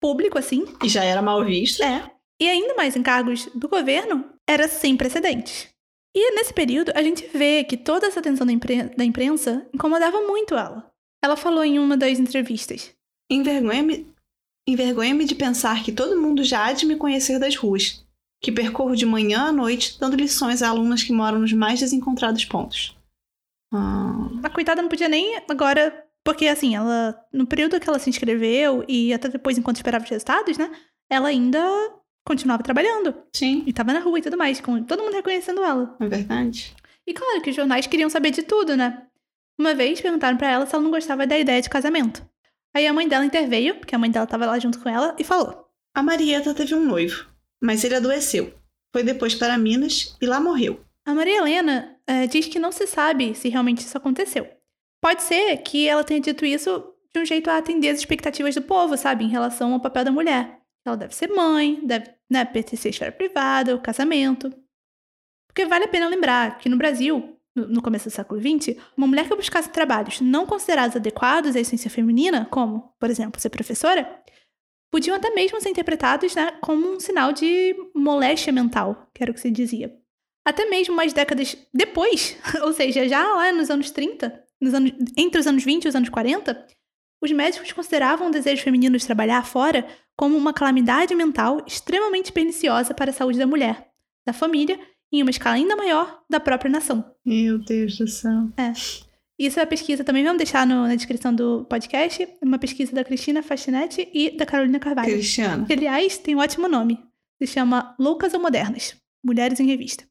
público assim. E já era mal visto. É. E ainda mais em cargos do governo, era sem precedentes. E nesse período, a gente vê que toda essa atenção da, impren da imprensa incomodava muito ela. Ela falou em uma das entrevistas. Envergonha-me Envergonha-me de pensar que todo mundo já há de me conhecer das ruas, que percorro de manhã à noite dando lições a alunas que moram nos mais desencontrados pontos. Ah. A coitada não podia nem agora, porque assim, ela no período que ela se inscreveu e até depois enquanto esperava os resultados, né? Ela ainda continuava trabalhando. Sim. E tava na rua e tudo mais, com todo mundo reconhecendo ela. É verdade. E claro que os jornais queriam saber de tudo, né? Uma vez perguntaram para ela se ela não gostava da ideia de casamento. Aí a mãe dela interveio, porque a mãe dela estava lá junto com ela, e falou: A Marieta teve um noivo, mas ele adoeceu. Foi depois para Minas e lá morreu. A Maria Helena é, diz que não se sabe se realmente isso aconteceu. Pode ser que ela tenha dito isso de um jeito a atender as expectativas do povo, sabe, em relação ao papel da mulher. Ela deve ser mãe, deve né, pertencer à esfera privada, o casamento. Porque vale a pena lembrar que no Brasil, no começo do século XX, uma mulher que buscasse trabalhos não considerados adequados à essência feminina, como, por exemplo, ser professora, podiam até mesmo ser interpretados né, como um sinal de moléstia mental, que era o que se dizia. Até mesmo mais décadas depois, ou seja, já lá nos anos 30, nos anos, entre os anos 20 e os anos 40, os médicos consideravam o desejo feminino de trabalhar fora como uma calamidade mental extremamente perniciosa para a saúde da mulher, da família em uma escala ainda maior da própria nação. Meu Deus do céu. É. Isso é a pesquisa, também vamos deixar no, na descrição do podcast, uma pesquisa da Cristina Fastinetti e da Carolina Carvalho. Cristiana. Que, aliás, tem um ótimo nome. Se chama Loucas ou Modernas? Mulheres em Revista.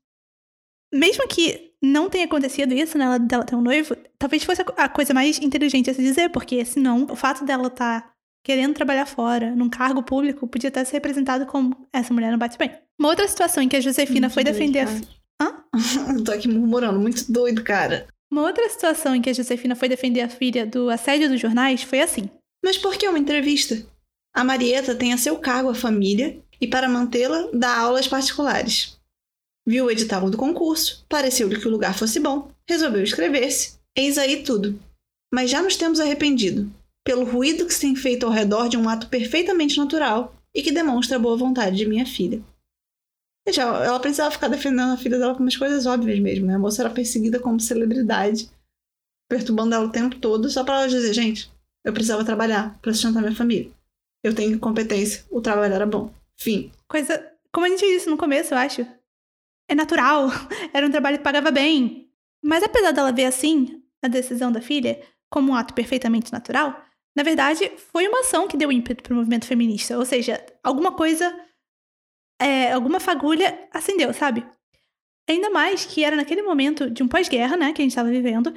Mesmo que não tenha acontecido isso, né, dela ter um noivo, talvez fosse a coisa mais inteligente a se dizer, porque senão o fato dela estar tá querendo trabalhar fora, num cargo público, podia até ser representado como essa mulher não bate bem. Uma outra situação em que a Josefina Muito foi defender doido, a... Hã? Eu tô aqui murmurando, muito doido, cara. Uma outra situação em que a Josefina foi defender a filha do assédio dos jornais foi assim. Mas por que uma entrevista? A Marieta tem a seu cargo a família e, para mantê-la, dá aulas particulares. Viu o edital do concurso, pareceu-lhe que o lugar fosse bom, resolveu inscrever-se. Eis aí tudo. Mas já nos temos arrependido, pelo ruído que se tem feito ao redor de um ato perfeitamente natural e que demonstra a boa vontade de minha filha. Gente, ela precisava ficar defendendo a filha dela com umas coisas óbvias mesmo, né? A moça era perseguida como celebridade, perturbando ela o tempo todo, só pra ela dizer, gente, eu precisava trabalhar pra sustentar minha família. Eu tenho competência, o trabalho era bom. Fim. Coisa. Como a gente disse no começo, eu acho. É natural. Era um trabalho que pagava bem. Mas apesar dela ver assim a decisão da filha como um ato perfeitamente natural, na verdade, foi uma ação que deu ímpeto para o movimento feminista. Ou seja, alguma coisa, é, alguma fagulha acendeu, sabe? Ainda mais que era naquele momento de um pós-guerra, né, que a gente estava vivendo,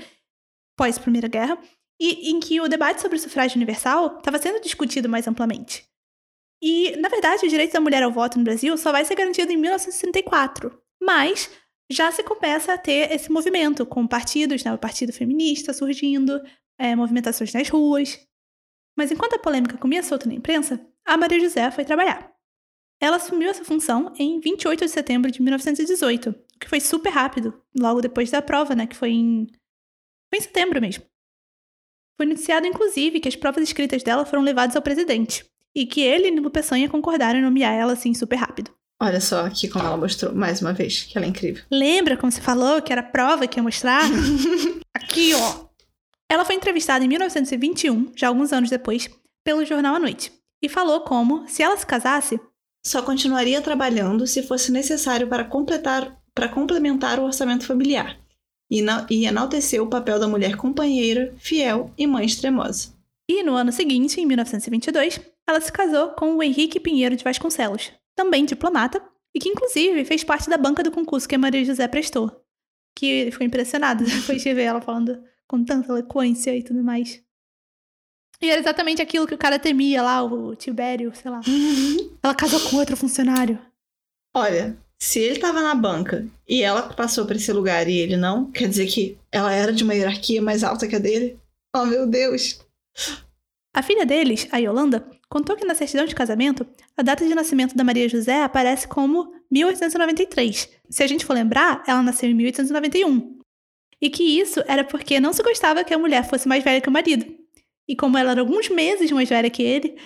pós-Primeira Guerra, e em que o debate sobre o sufrágio universal estava sendo discutido mais amplamente. E, na verdade, o direito da mulher ao voto no Brasil só vai ser garantido em 1964. Mas já se começa a ter esse movimento, com partidos, né, o Partido Feminista surgindo, é, movimentações nas ruas. Mas enquanto a polêmica comia solta na imprensa, a Maria José foi trabalhar. Ela assumiu essa função em 28 de setembro de 1918, o que foi super rápido, logo depois da prova, né, que foi em, foi em setembro mesmo. Foi noticiado, inclusive, que as provas escritas dela foram levadas ao presidente. e que ele e Nilo Peçanha concordaram em nomear ela assim super rápido. Olha só aqui como ela mostrou, mais uma vez, que ela é incrível. Lembra como você falou que era prova que ia mostrar? aqui, ó. Ela foi entrevistada em 1921, já alguns anos depois, pelo jornal à noite, e falou como, se ela se casasse, só continuaria trabalhando se fosse necessário para completar para complementar o orçamento familiar e, e enaltecer o papel da mulher companheira, fiel e mãe extremosa. E no ano seguinte, em 1922, ela se casou com o Henrique Pinheiro de Vasconcelos, também diplomata, e que inclusive fez parte da banca do concurso que a Maria José prestou. Que ficou impressionada depois de ver ela falando com tanta eloquência e tudo mais. E era exatamente aquilo que o cara temia lá, o Tibério, sei lá. ela casou com outro funcionário. Olha, se ele estava na banca e ela passou para esse lugar e ele não, quer dizer que ela era de uma hierarquia mais alta que a dele? Oh, meu Deus! A filha deles, a Yolanda, contou que na certidão de casamento, a data de nascimento da Maria José aparece como 1893. Se a gente for lembrar, ela nasceu em 1891. E que isso era porque não se gostava que a mulher fosse mais velha que o marido. E como ela era alguns meses mais velha que ele,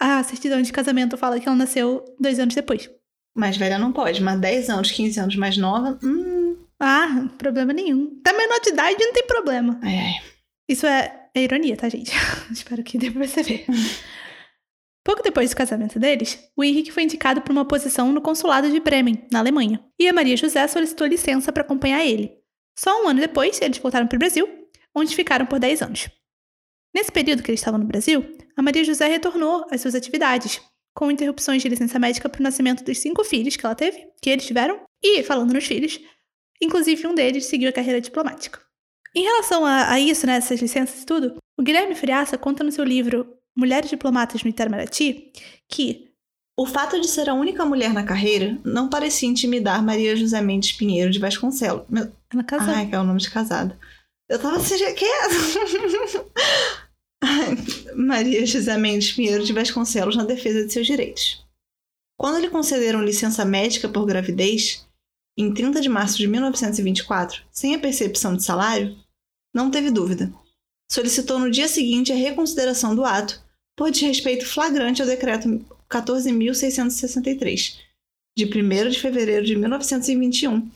a certidão de casamento fala que ela nasceu dois anos depois. Mais velha não pode, mas 10 anos, 15 anos mais nova, hum. Ah, problema nenhum. Tá menor de idade não tem problema. É. Isso é, é ironia, tá, gente? Espero que dê pra perceber. Pouco depois do casamento deles, o Henrique foi indicado para uma posição no consulado de Bremen, na Alemanha, e a Maria José solicitou licença para acompanhar ele. Só um ano depois, eles voltaram para o Brasil, onde ficaram por 10 anos. Nesse período que eles estavam no Brasil, a Maria José retornou às suas atividades, com interrupções de licença médica para o nascimento dos cinco filhos que ela teve, que eles tiveram, e, falando nos filhos, inclusive um deles seguiu a carreira diplomática. Em relação a, a isso, né, essas licenças e tudo, o Guilherme Friaça conta no seu livro Mulheres Diplomatas no Itamaraty que o fato de ser a única mulher na carreira não parecia intimidar Maria José Mendes Pinheiro de Vasconcelos. Ela casou. Ai, que é o nome de casada. Eu tava assim, que é? Maria José Mendes Pinheiro de Vasconcelos na defesa de seus direitos. Quando lhe concederam licença médica por gravidez, em 30 de março de 1924, sem a percepção de salário, não teve dúvida. Solicitou no dia seguinte a reconsideração do ato por desrespeito flagrante ao decreto 14.663, de 1 de fevereiro de 1921,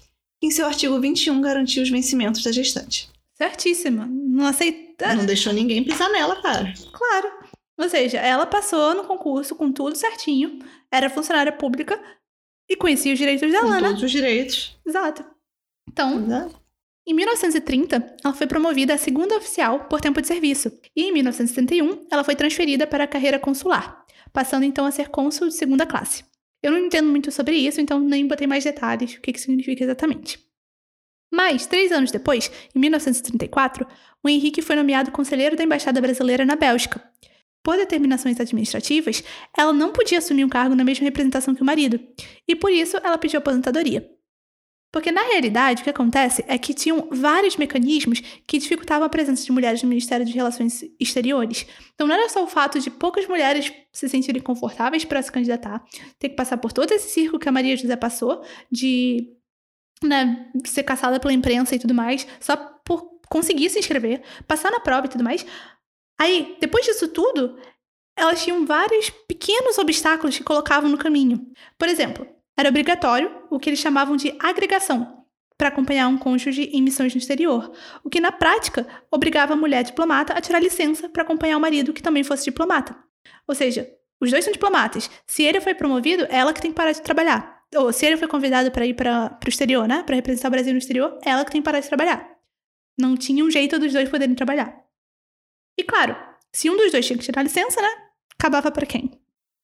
que em seu artigo 21 garantiu os vencimentos da gestante. Certíssima. Não aceita. Não deixou ninguém pisar nela, cara. Claro. Ou seja, ela passou no concurso com tudo certinho, era funcionária pública e conhecia os direitos dela, com né? Todos os direitos. Exato. Então, Exato. em 1930, ela foi promovida a segunda oficial por tempo de serviço. E em 1971, ela foi transferida para a carreira consular, passando então a ser cônsul de segunda classe. Eu não entendo muito sobre isso, então nem botei mais detalhes, o que, que significa exatamente. Mas, três anos depois, em 1934, o Henrique foi nomeado conselheiro da Embaixada Brasileira na Bélgica. Por determinações administrativas, ela não podia assumir um cargo na mesma representação que o marido, e por isso ela pediu aposentadoria. Porque na realidade o que acontece é que tinham vários mecanismos que dificultavam a presença de mulheres no Ministério de Relações Exteriores. Então não era só o fato de poucas mulheres se sentirem confortáveis para se candidatar, ter que passar por todo esse circo que a Maria José passou, de né, ser caçada pela imprensa e tudo mais, só por conseguir se inscrever, passar na prova e tudo mais. Aí, depois disso tudo, elas tinham vários pequenos obstáculos que colocavam no caminho. Por exemplo, era obrigatório o que eles chamavam de agregação para acompanhar um cônjuge em missões no exterior, o que na prática obrigava a mulher diplomata a tirar licença para acompanhar o marido que também fosse diplomata. Ou seja, os dois são diplomatas. Se ele foi promovido, é ela que tem que parar de trabalhar ou se ele foi convidado para ir para o exterior, né? Para representar o Brasil no exterior, ela que tem que parar de trabalhar. Não tinha um jeito dos dois poderem trabalhar. E claro, se um dos dois tinha que tirar licença, né? Acabava para quem?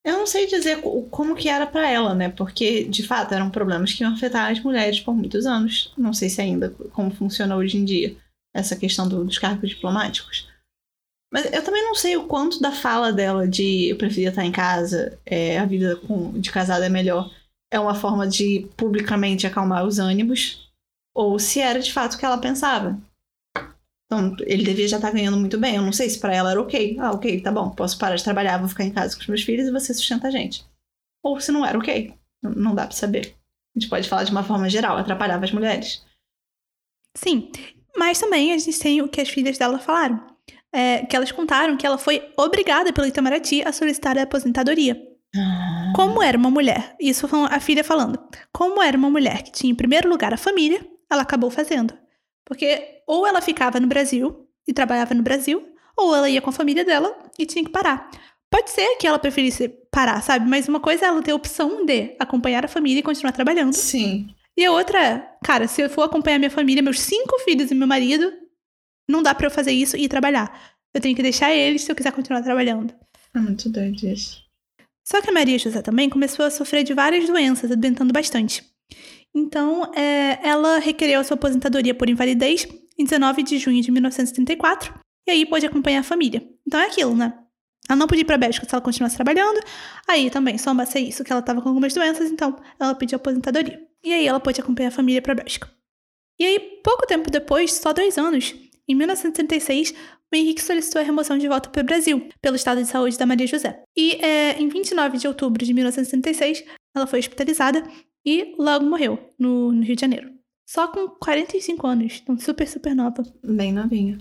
Eu não sei dizer como que era para ela, né? Porque, de fato, eram problemas que iam afetar as mulheres por muitos anos. Não sei se ainda como funciona hoje em dia essa questão do, dos cargos diplomáticos. Mas eu também não sei o quanto da fala dela de eu preferia estar em casa, é, a vida com, de casada é melhor, é uma forma de publicamente acalmar os ânimos, ou se era de fato o que ela pensava. Então, ele devia já estar tá ganhando muito bem. Eu não sei se para ela era ok. Ah, ok, tá bom, posso parar de trabalhar, vou ficar em casa com os meus filhos e você sustenta a gente. Ou se não era ok. Não dá para saber. A gente pode falar de uma forma geral, atrapalhava as mulheres. Sim, mas também a gente tem o que as filhas dela falaram. é, que elas contaram que ela foi obrigada pelo Itamaraty a solicitar a aposentadoria. Ah. Como era uma mulher, isso foi a filha falando, como era uma mulher que tinha em primeiro lugar a família, ela acabou fazendo. Porque ou ela ficava no Brasil e trabalhava no Brasil, ou ela ia com a família dela e tinha que parar. Pode ser que ela preferisse parar, sabe? Mas uma coisa é ela ter a opção de acompanhar a família e continuar trabalhando. Sim. E a outra é, cara, se eu for acompanhar minha família, meus cinco filhos e meu marido, não dá pra eu fazer isso e ir trabalhar. Eu tenho que deixar eles se eu quiser continuar trabalhando. É muito doido isso. Só que a Maria José também começou a sofrer de várias doenças, adoentando bastante. Então, é, ela requereu a sua aposentadoria por invalidez em 19 de junho de 1934, e aí pôde acompanhar a família. Então é aquilo, né? Ela não podia ir pra Bélgica se ela continuasse trabalhando. Aí também, só ser isso, que ela tava com algumas doenças, então ela pediu aposentadoria. E aí ela pôde acompanhar a família pra Bélgica. E aí, pouco tempo depois, só dois anos, em 1936, o Henrique solicitou a remoção de volta para o Brasil, pelo estado de saúde da Maria José. E é, em 29 de outubro de 1966, ela foi hospitalizada e logo morreu, no, no Rio de Janeiro. Só com 45 anos, então super, super nova. Bem novinha.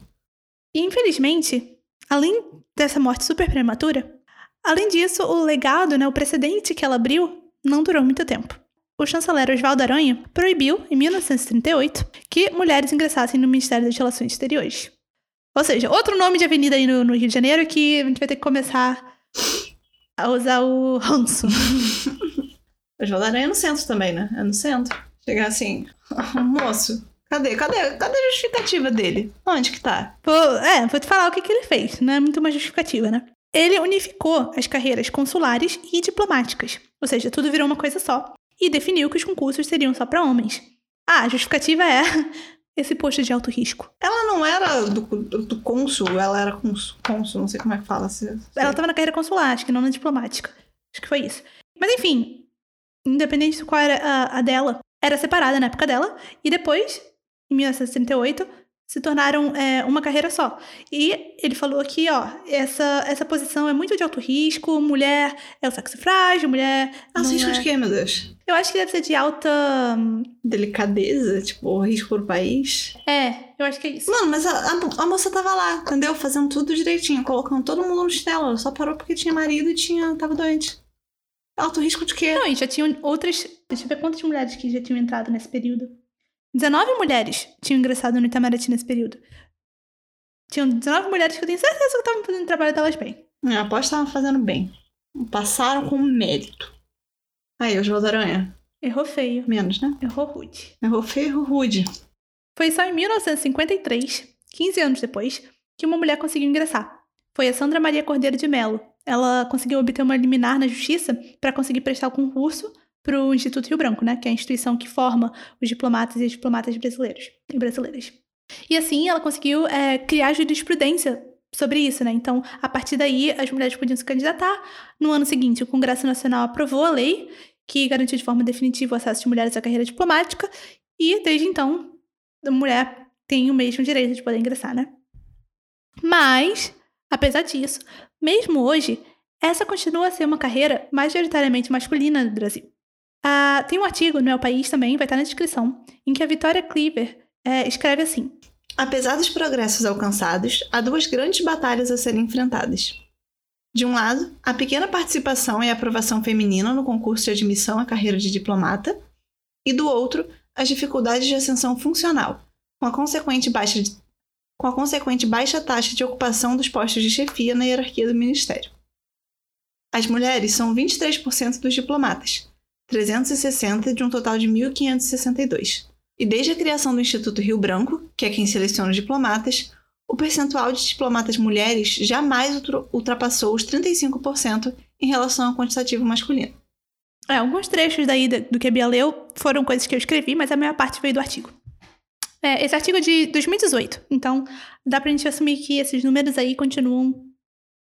E infelizmente, além dessa morte super prematura, além disso, o legado, né, o precedente que ela abriu, não durou muito tempo. O chanceler Oswaldo Aranha proibiu, em 1938, que mulheres ingressassem no Ministério das Relações Exteriores. Ou seja, outro nome de avenida aí no, no Rio de Janeiro que a gente vai ter que começar a usar o ranço. Oswaldo Aranha é no centro também, né? É no centro. Chegar assim, moço, cadê? Cadê? Cadê a justificativa dele? Onde que tá? Vou, é, vou te falar o que, que ele fez. Não é muito uma justificativa, né? Ele unificou as carreiras consulares e diplomáticas. Ou seja, tudo virou uma coisa só. E definiu que os concursos seriam só para homens. Ah, a justificativa é esse posto de alto risco. Ela não era do, do, do cônsul, ela era cônsul, não sei como é que fala. Se, se... Ela estava na carreira consular, acho que não na diplomática. Acho que foi isso. Mas enfim, independente de qual era a, a dela, era separada na época dela. E depois, em 1938, se tornaram é, uma carreira só. E ele falou que, ó, essa, essa posição é muito de alto risco, mulher é o sexo frágil, mulher. Alto risco é... de quê, meu Deus? Eu acho que deve ser de alta. hum, Delicadeza, tipo, risco pro país. É, eu acho que é isso. Mano, mas a, a, a moça tava lá, entendeu? Fazendo tudo direitinho, colocando todo mundo no chinelo. Ela só parou porque tinha marido e tinha, tava doente. Alto risco de quê? Não, e já tinham outras. Deixa eu ver quantas mulheres que já tinham entrado nesse período. 19 mulheres tinham ingressado no Itamaraty nesse período. Tinham 19 mulheres que eu tenho certeza que estavam fazendo o trabalho delas bem. É, aposto que tava fazendo bem. Passaram com mérito. Aí, Oswaldo Aranha. Errou feio. Menos, né? Errou rude. Errou feio, errou rude. Foi só em 1953, 15 anos depois, que uma mulher conseguiu ingressar. Foi a Sandra Maria Cordeiro de Mello. Ela conseguiu obter uma liminar na justiça para conseguir prestar o concurso para o Instituto Rio Branco, né, que é a instituição que forma os diplomatas e as diplomatas brasileiros e brasileiras. E assim ela conseguiu é, criar jurisprudência sobre isso, né? Então, a partir daí, as mulheres podiam se candidatar. No ano seguinte, o Congresso Nacional aprovou a lei que garantiu de forma definitiva o acesso de mulheres à carreira diplomática, e desde então, a mulher tem o mesmo direito de poder ingressar, né? Mas, apesar disso, mesmo hoje, essa continua a ser uma carreira majoritariamente masculina no Brasil. Ah, tem um artigo no El País também, vai estar na descrição, em que a Vitória Cleaver é, escreve assim: Apesar dos progressos alcançados, há duas grandes batalhas a serem enfrentadas. De um lado, a pequena participação e aprovação feminina no concurso de admissão à carreira de diplomata, e do outro, as dificuldades de ascensão funcional, com a consequente baixa, de- com a consequente baixa taxa de ocupação dos postos de chefia na hierarquia do ministério. As mulheres são 23% dos diplomatas, 360 de um total de 1.562. E desde a criação do Instituto Rio Branco, que é quem seleciona os diplomatas, o percentual de diplomatas mulheres jamais ultra- ultrapassou os 35% em relação ao quantitativo masculino. É, alguns trechos daí do que a Bia leu foram coisas que eu escrevi, mas a maior parte veio do artigo. É, esse artigo é de 2018, então dá pra gente assumir que esses números aí continuam,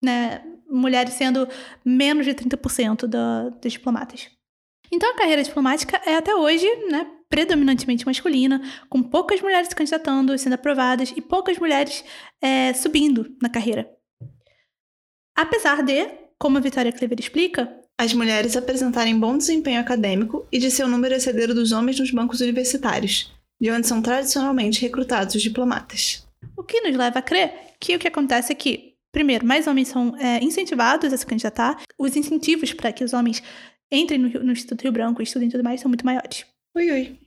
né, mulheres sendo menos de 30% da, dos diplomatas. Então a carreira diplomática é até hoje, né, predominantemente masculina, com poucas mulheres se candidatando, sendo aprovadas e poucas mulheres é, subindo na carreira. Apesar de, como a Vitória Clever explica, As mulheres apresentarem bom desempenho acadêmico e de seu número exceder dos homens nos bancos universitários, de onde são tradicionalmente recrutados os diplomatas. O que nos leva a crer que o que acontece é que, primeiro, mais homens são é, incentivados a se candidatar, os incentivos para que os homens entrem no, no Instituto Rio Branco e estudem tudo mais são muito maiores. Ui, ui.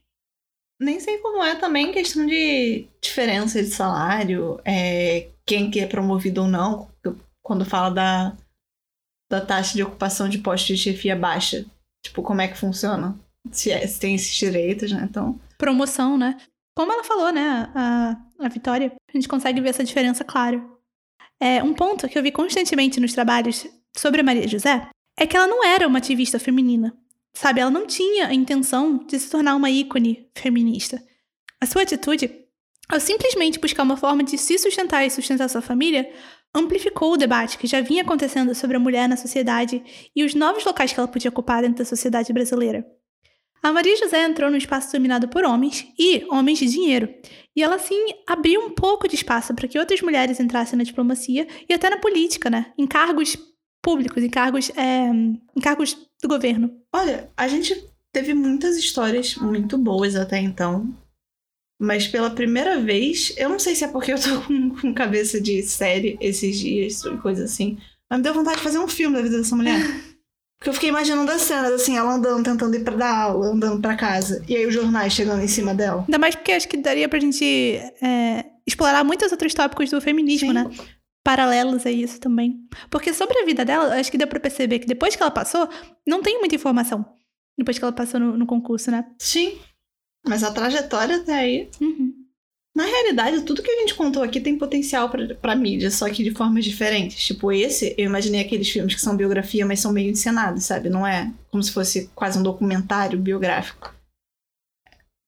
Nem sei como é também questão de diferença de salário, é, quem que é promovido ou não, quando fala da, da taxa de ocupação de posto de chefia baixa. Tipo, como é que funciona? Se, é, se tem esses direitos, né? Então. Promoção, né? Como ela falou, né, a, a Vitória, a gente consegue ver essa diferença clara. É, um ponto que eu vi constantemente nos trabalhos sobre a Maria José é que ela não era uma ativista feminina. Sabe, ela não tinha a intenção de se tornar uma ícone feminista. A sua atitude, ao simplesmente buscar uma forma de se sustentar e sustentar sua família, amplificou o debate que já vinha acontecendo sobre a mulher na sociedade e os novos locais que ela podia ocupar dentro da sociedade brasileira. A Maria José entrou num espaço dominado por homens e homens de dinheiro, e ela assim abriu um pouco de espaço para que outras mulheres entrassem na diplomacia e até na política, né? Em cargos públicos, em cargos, é, em cargos do governo. Olha, a gente teve muitas histórias muito boas até então. Mas pela primeira vez, eu não sei se é porque eu tô com, com cabeça de série esses dias e coisa assim. Mas me deu vontade de fazer um filme da vida dessa mulher. Porque eu fiquei imaginando as cenas, assim, ela andando, tentando ir pra dar aula, andando pra casa. E aí os jornais chegando em cima dela. Ainda mais porque acho que daria pra gente é, explorar muitos outros tópicos do feminismo, Sim. né? paralelos a isso também. Porque sobre a vida dela, acho que deu pra perceber que depois que ela passou, não tem muita informação. Depois que ela passou no, no concurso, né? Sim. Mas a trajetória até aí. Uhum. Na realidade, tudo que a gente contou aqui tem potencial pra mídia, só que de formas diferentes. Tipo, esse, eu imaginei aqueles filmes que são biografia, mas são meio encenados, sabe? Não é como se fosse quase um documentário biográfico.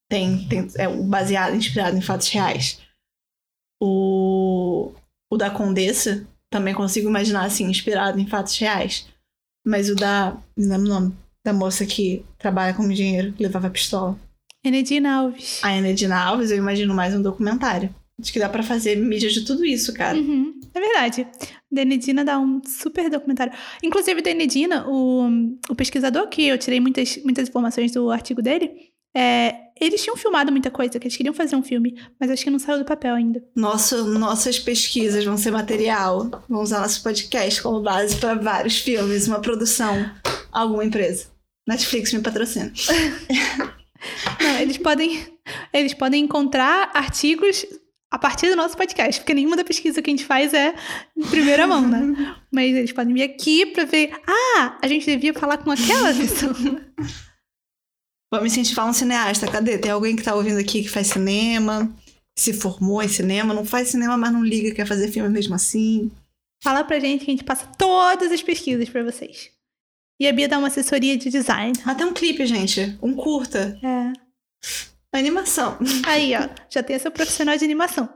Tem, tem é baseado, inspirado em fatos reais. O, o da Condessa, também consigo imaginar, assim, inspirado em fatos reais. Mas o da. Não lembro o nome. Da moça que trabalha com dinheiro, que levava pistola. Enedina Alves. A Enedina Alves, eu imagino mais um documentário. Acho que dá para fazer mídia de tudo isso, cara. Uhum, é verdade. Da Enedina dá um super documentário. Inclusive, da Enedina, o, o pesquisador, que eu tirei muitas, muitas informações do artigo dele, é, eles tinham filmado muita coisa, que eles queriam fazer um filme, mas acho que não saiu do papel ainda. Nossa, nossas pesquisas vão ser material. Vamos usar nosso podcast como base para vários filmes, uma produção, alguma empresa. Netflix me patrocina. não, eles podem, eles podem encontrar artigos a partir do nosso podcast, porque nenhuma da pesquisa que a gente faz é em primeira mão, né? Mas eles podem vir aqui para ver, ah, a gente devia falar com aquela pessoa. Vamos incentivar um cineasta. Cadê? Tem alguém que tá ouvindo aqui que faz cinema, se formou em cinema, não faz cinema, mas não liga, quer fazer filme mesmo assim. Fala pra gente que a gente passa todas as pesquisas para vocês. E a Bia dá uma assessoria de design. Até um clipe, gente. Um curta. É. Animação. Aí, ó. Já tem seu profissional de animação.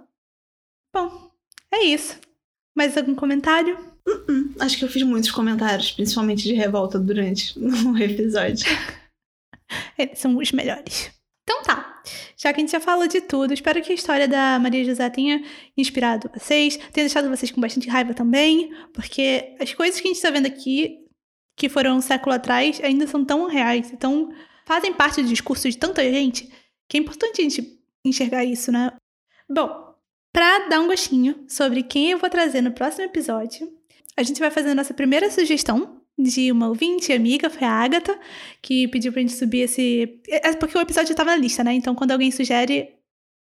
Bom, é isso. Mais algum comentário? Uh -uh. Acho que eu fiz muitos comentários, principalmente de revolta durante o episódio. Eles são os melhores. Então tá. Já que a gente já falou de tudo, espero que a história da Maria José tenha inspirado vocês, tenha deixado vocês com bastante raiva também, porque as coisas que a gente está vendo aqui, que foram um século atrás, ainda são tão reais, tão fazem parte do discurso de tanta gente, que é importante a gente enxergar isso, né? Bom, para dar um gostinho sobre quem eu vou trazer no próximo episódio, a gente vai fazer a nossa primeira sugestão de uma ouvinte amiga, foi a Agatha, que pediu pra gente subir esse. É, porque o episódio já tava na lista, né? Então quando alguém sugere,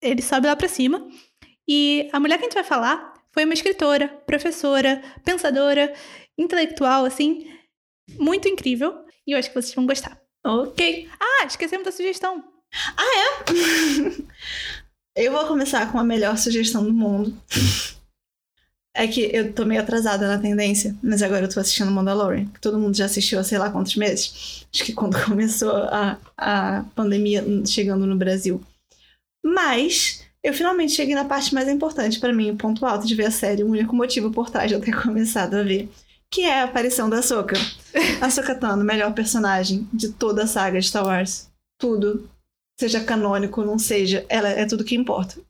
ele sobe lá pra cima. E a mulher que a gente vai falar foi uma escritora, professora, pensadora, intelectual, assim, muito incrível. E eu acho que vocês vão gostar. Ok. Ah, esquecemos da sugestão. Ah, é? eu vou começar com a melhor sugestão do mundo. É que eu tô meio atrasada na tendência, mas agora eu tô assistindo Mandalorian, que todo mundo já assistiu há sei lá quantos meses. Acho que quando começou a, a pandemia chegando no Brasil. Mas eu finalmente cheguei na parte mais importante para mim, o ponto alto de ver a série, o único motivo por trás de eu ter começado a ver, que é a aparição da Soka. A Soka Tano, melhor personagem de toda a saga de Star Wars. Tudo, seja canônico, não seja, ela é tudo que importa.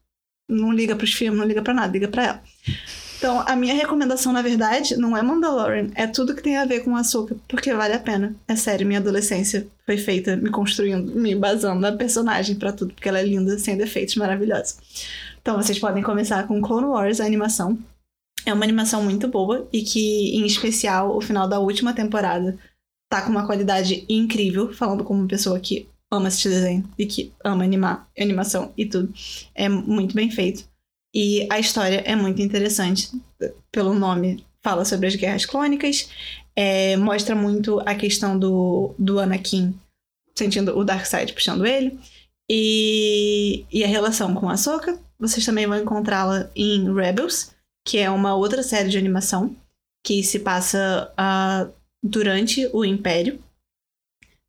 Não liga pros filmes, não liga para nada, liga para ela. Então, a minha recomendação, na verdade, não é Mandalorian, é tudo que tem a ver com açúcar, porque vale a pena. É sério, minha adolescência foi feita me construindo, me basando na personagem para tudo, porque ela é linda, sem defeitos, maravilhosa. Então vocês podem começar com Clone Wars, a animação. É uma animação muito boa e que, em especial, o final da última temporada tá com uma qualidade incrível, falando como uma pessoa que ama assistir desenho e que ama animar, animação e tudo. É muito bem feito. E a história é muito interessante. Pelo nome, fala sobre as guerras clônicas, é, mostra muito a questão do, do Anakin sentindo o Darkseid puxando ele. E, e a relação com a Ahsoka. Vocês também vão encontrá-la em Rebels, que é uma outra série de animação que se passa uh, durante o Império.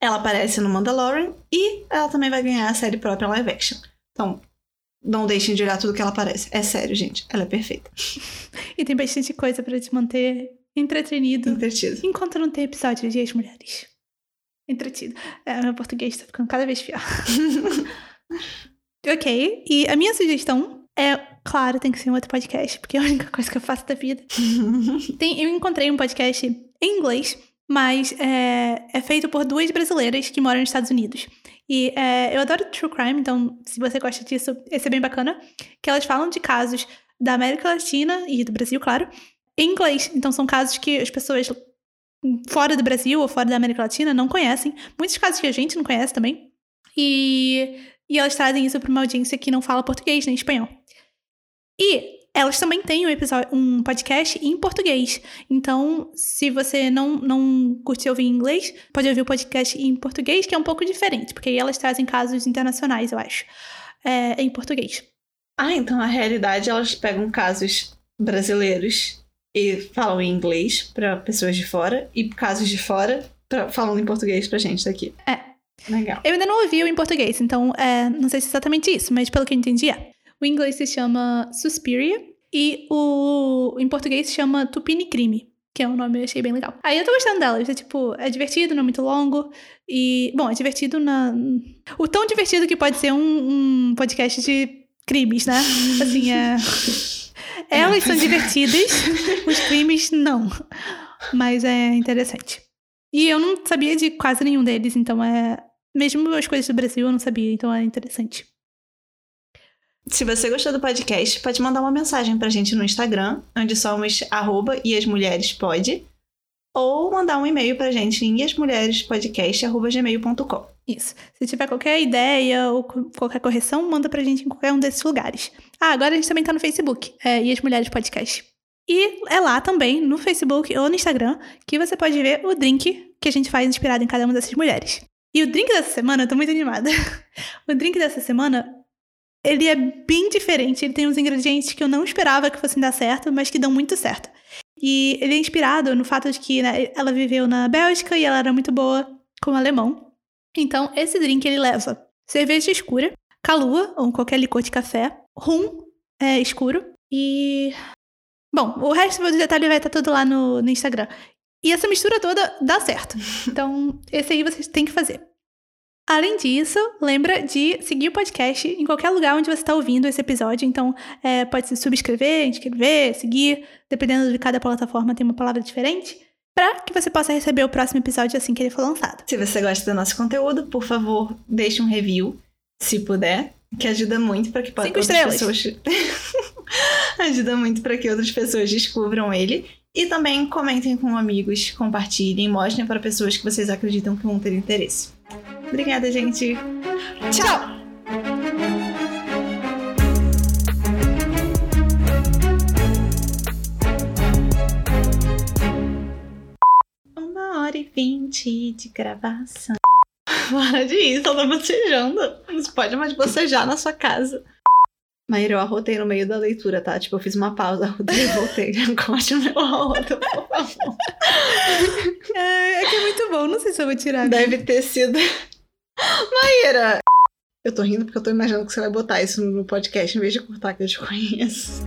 Ela aparece no Mandalorian e ela também vai ganhar a série própria live action. Então, não deixem de olhar tudo que ela aparece. É sério, gente. Ela é perfeita. e tem bastante coisa para te manter entretenido. Entretido. Enquanto não tem episódio de As-Mulheres. Entretido. É, meu português tá ficando cada vez pior. ok. E a minha sugestão é, claro, tem que ser um outro podcast, porque é a única coisa que eu faço da vida. tem, eu encontrei um podcast em inglês, mas é, é feito por duas brasileiras que moram nos Estados Unidos. E é, eu adoro true crime, então se você gosta disso, esse é bem bacana. Que elas falam de casos da América Latina e do Brasil, claro, em inglês. Então são casos que as pessoas fora do Brasil ou fora da América Latina não conhecem. Muitos casos que a gente não conhece também. E, e elas trazem isso para uma audiência que não fala português nem espanhol. E elas também têm um, episódio, um podcast em português. Então, se você não, não curte ouvir em inglês, pode ouvir o podcast em português, que é um pouco diferente, porque aí elas trazem casos internacionais, eu acho, é, em português. Ah, então na realidade elas pegam casos brasileiros e falam em inglês para pessoas de fora, e casos de fora pra, falam em português pra gente daqui. É. Legal. Eu ainda não ouvi o em português, então é, não sei se é exatamente isso, mas pelo que eu entendi é. O inglês se chama Suspiria e o em português se chama Tupini Crime, que é um nome que eu achei bem legal. Aí eu tô gostando delas, é tipo, é divertido, não é muito longo e, bom, é divertido na o tão divertido que pode ser um, um podcast de crimes, né? Assim, é Elas são divertidas, os crimes não. Mas é interessante. E eu não sabia de quase nenhum deles, então é. Mesmo as coisas do Brasil eu não sabia, então é interessante. Se você gostou do podcast, pode mandar uma mensagem pra gente no Instagram, onde somos arroba ou mandar um e-mail pra gente em iasmulherespodcast.gmail.com. Isso. Se tiver qualquer ideia ou qualquer correção, manda pra gente em qualquer um desses lugares. Ah, agora a gente também tá no Facebook, é as Mulheres Podcast. E é lá também, no Facebook ou no Instagram, que você pode ver o drink que a gente faz inspirado em cada uma dessas mulheres. E o drink dessa semana, eu tô muito animada. o drink dessa semana ele é bem diferente. Ele tem uns ingredientes que eu não esperava que fossem dar certo, mas que dão muito certo. E ele é inspirado no fato de que né, ela viveu na Bélgica e ela era muito boa com alemão. Então, esse drink ele leva cerveja escura, calua, ou qualquer licor de café, rum é, escuro e. Bom, o resto do detalhe vai estar tudo lá no, no Instagram. E essa mistura toda dá certo. Então, esse aí vocês têm que fazer. Além disso, lembra de seguir o podcast em qualquer lugar onde você está ouvindo esse episódio. Então, é, pode se subscrever, inscrever, seguir, dependendo de cada plataforma, tem uma palavra diferente, para que você possa receber o próximo episódio assim que ele for lançado. Se você gosta do nosso conteúdo, por favor, deixe um review, se puder, que ajuda muito para que Cinco outras estrelas. pessoas ajuda muito para que outras pessoas descubram ele. E também comentem com amigos, compartilhem, mostrem para pessoas que vocês acreditam que vão ter interesse. Obrigada, gente. Tchau! Uma hora e vinte de gravação. Para de ir, só tá bocejando. Você pode mais bocejar na sua casa. Maíra, eu arrotei no meio da leitura, tá? Tipo, eu fiz uma pausa, arrotei e voltei. Corte o meu arroto, por favor. É, é que é muito bom, não sei se eu vou tirar. Deve ter sido. Maíra! Eu tô rindo porque eu tô imaginando que você vai botar isso no podcast em vez de cortar que eu te conheço.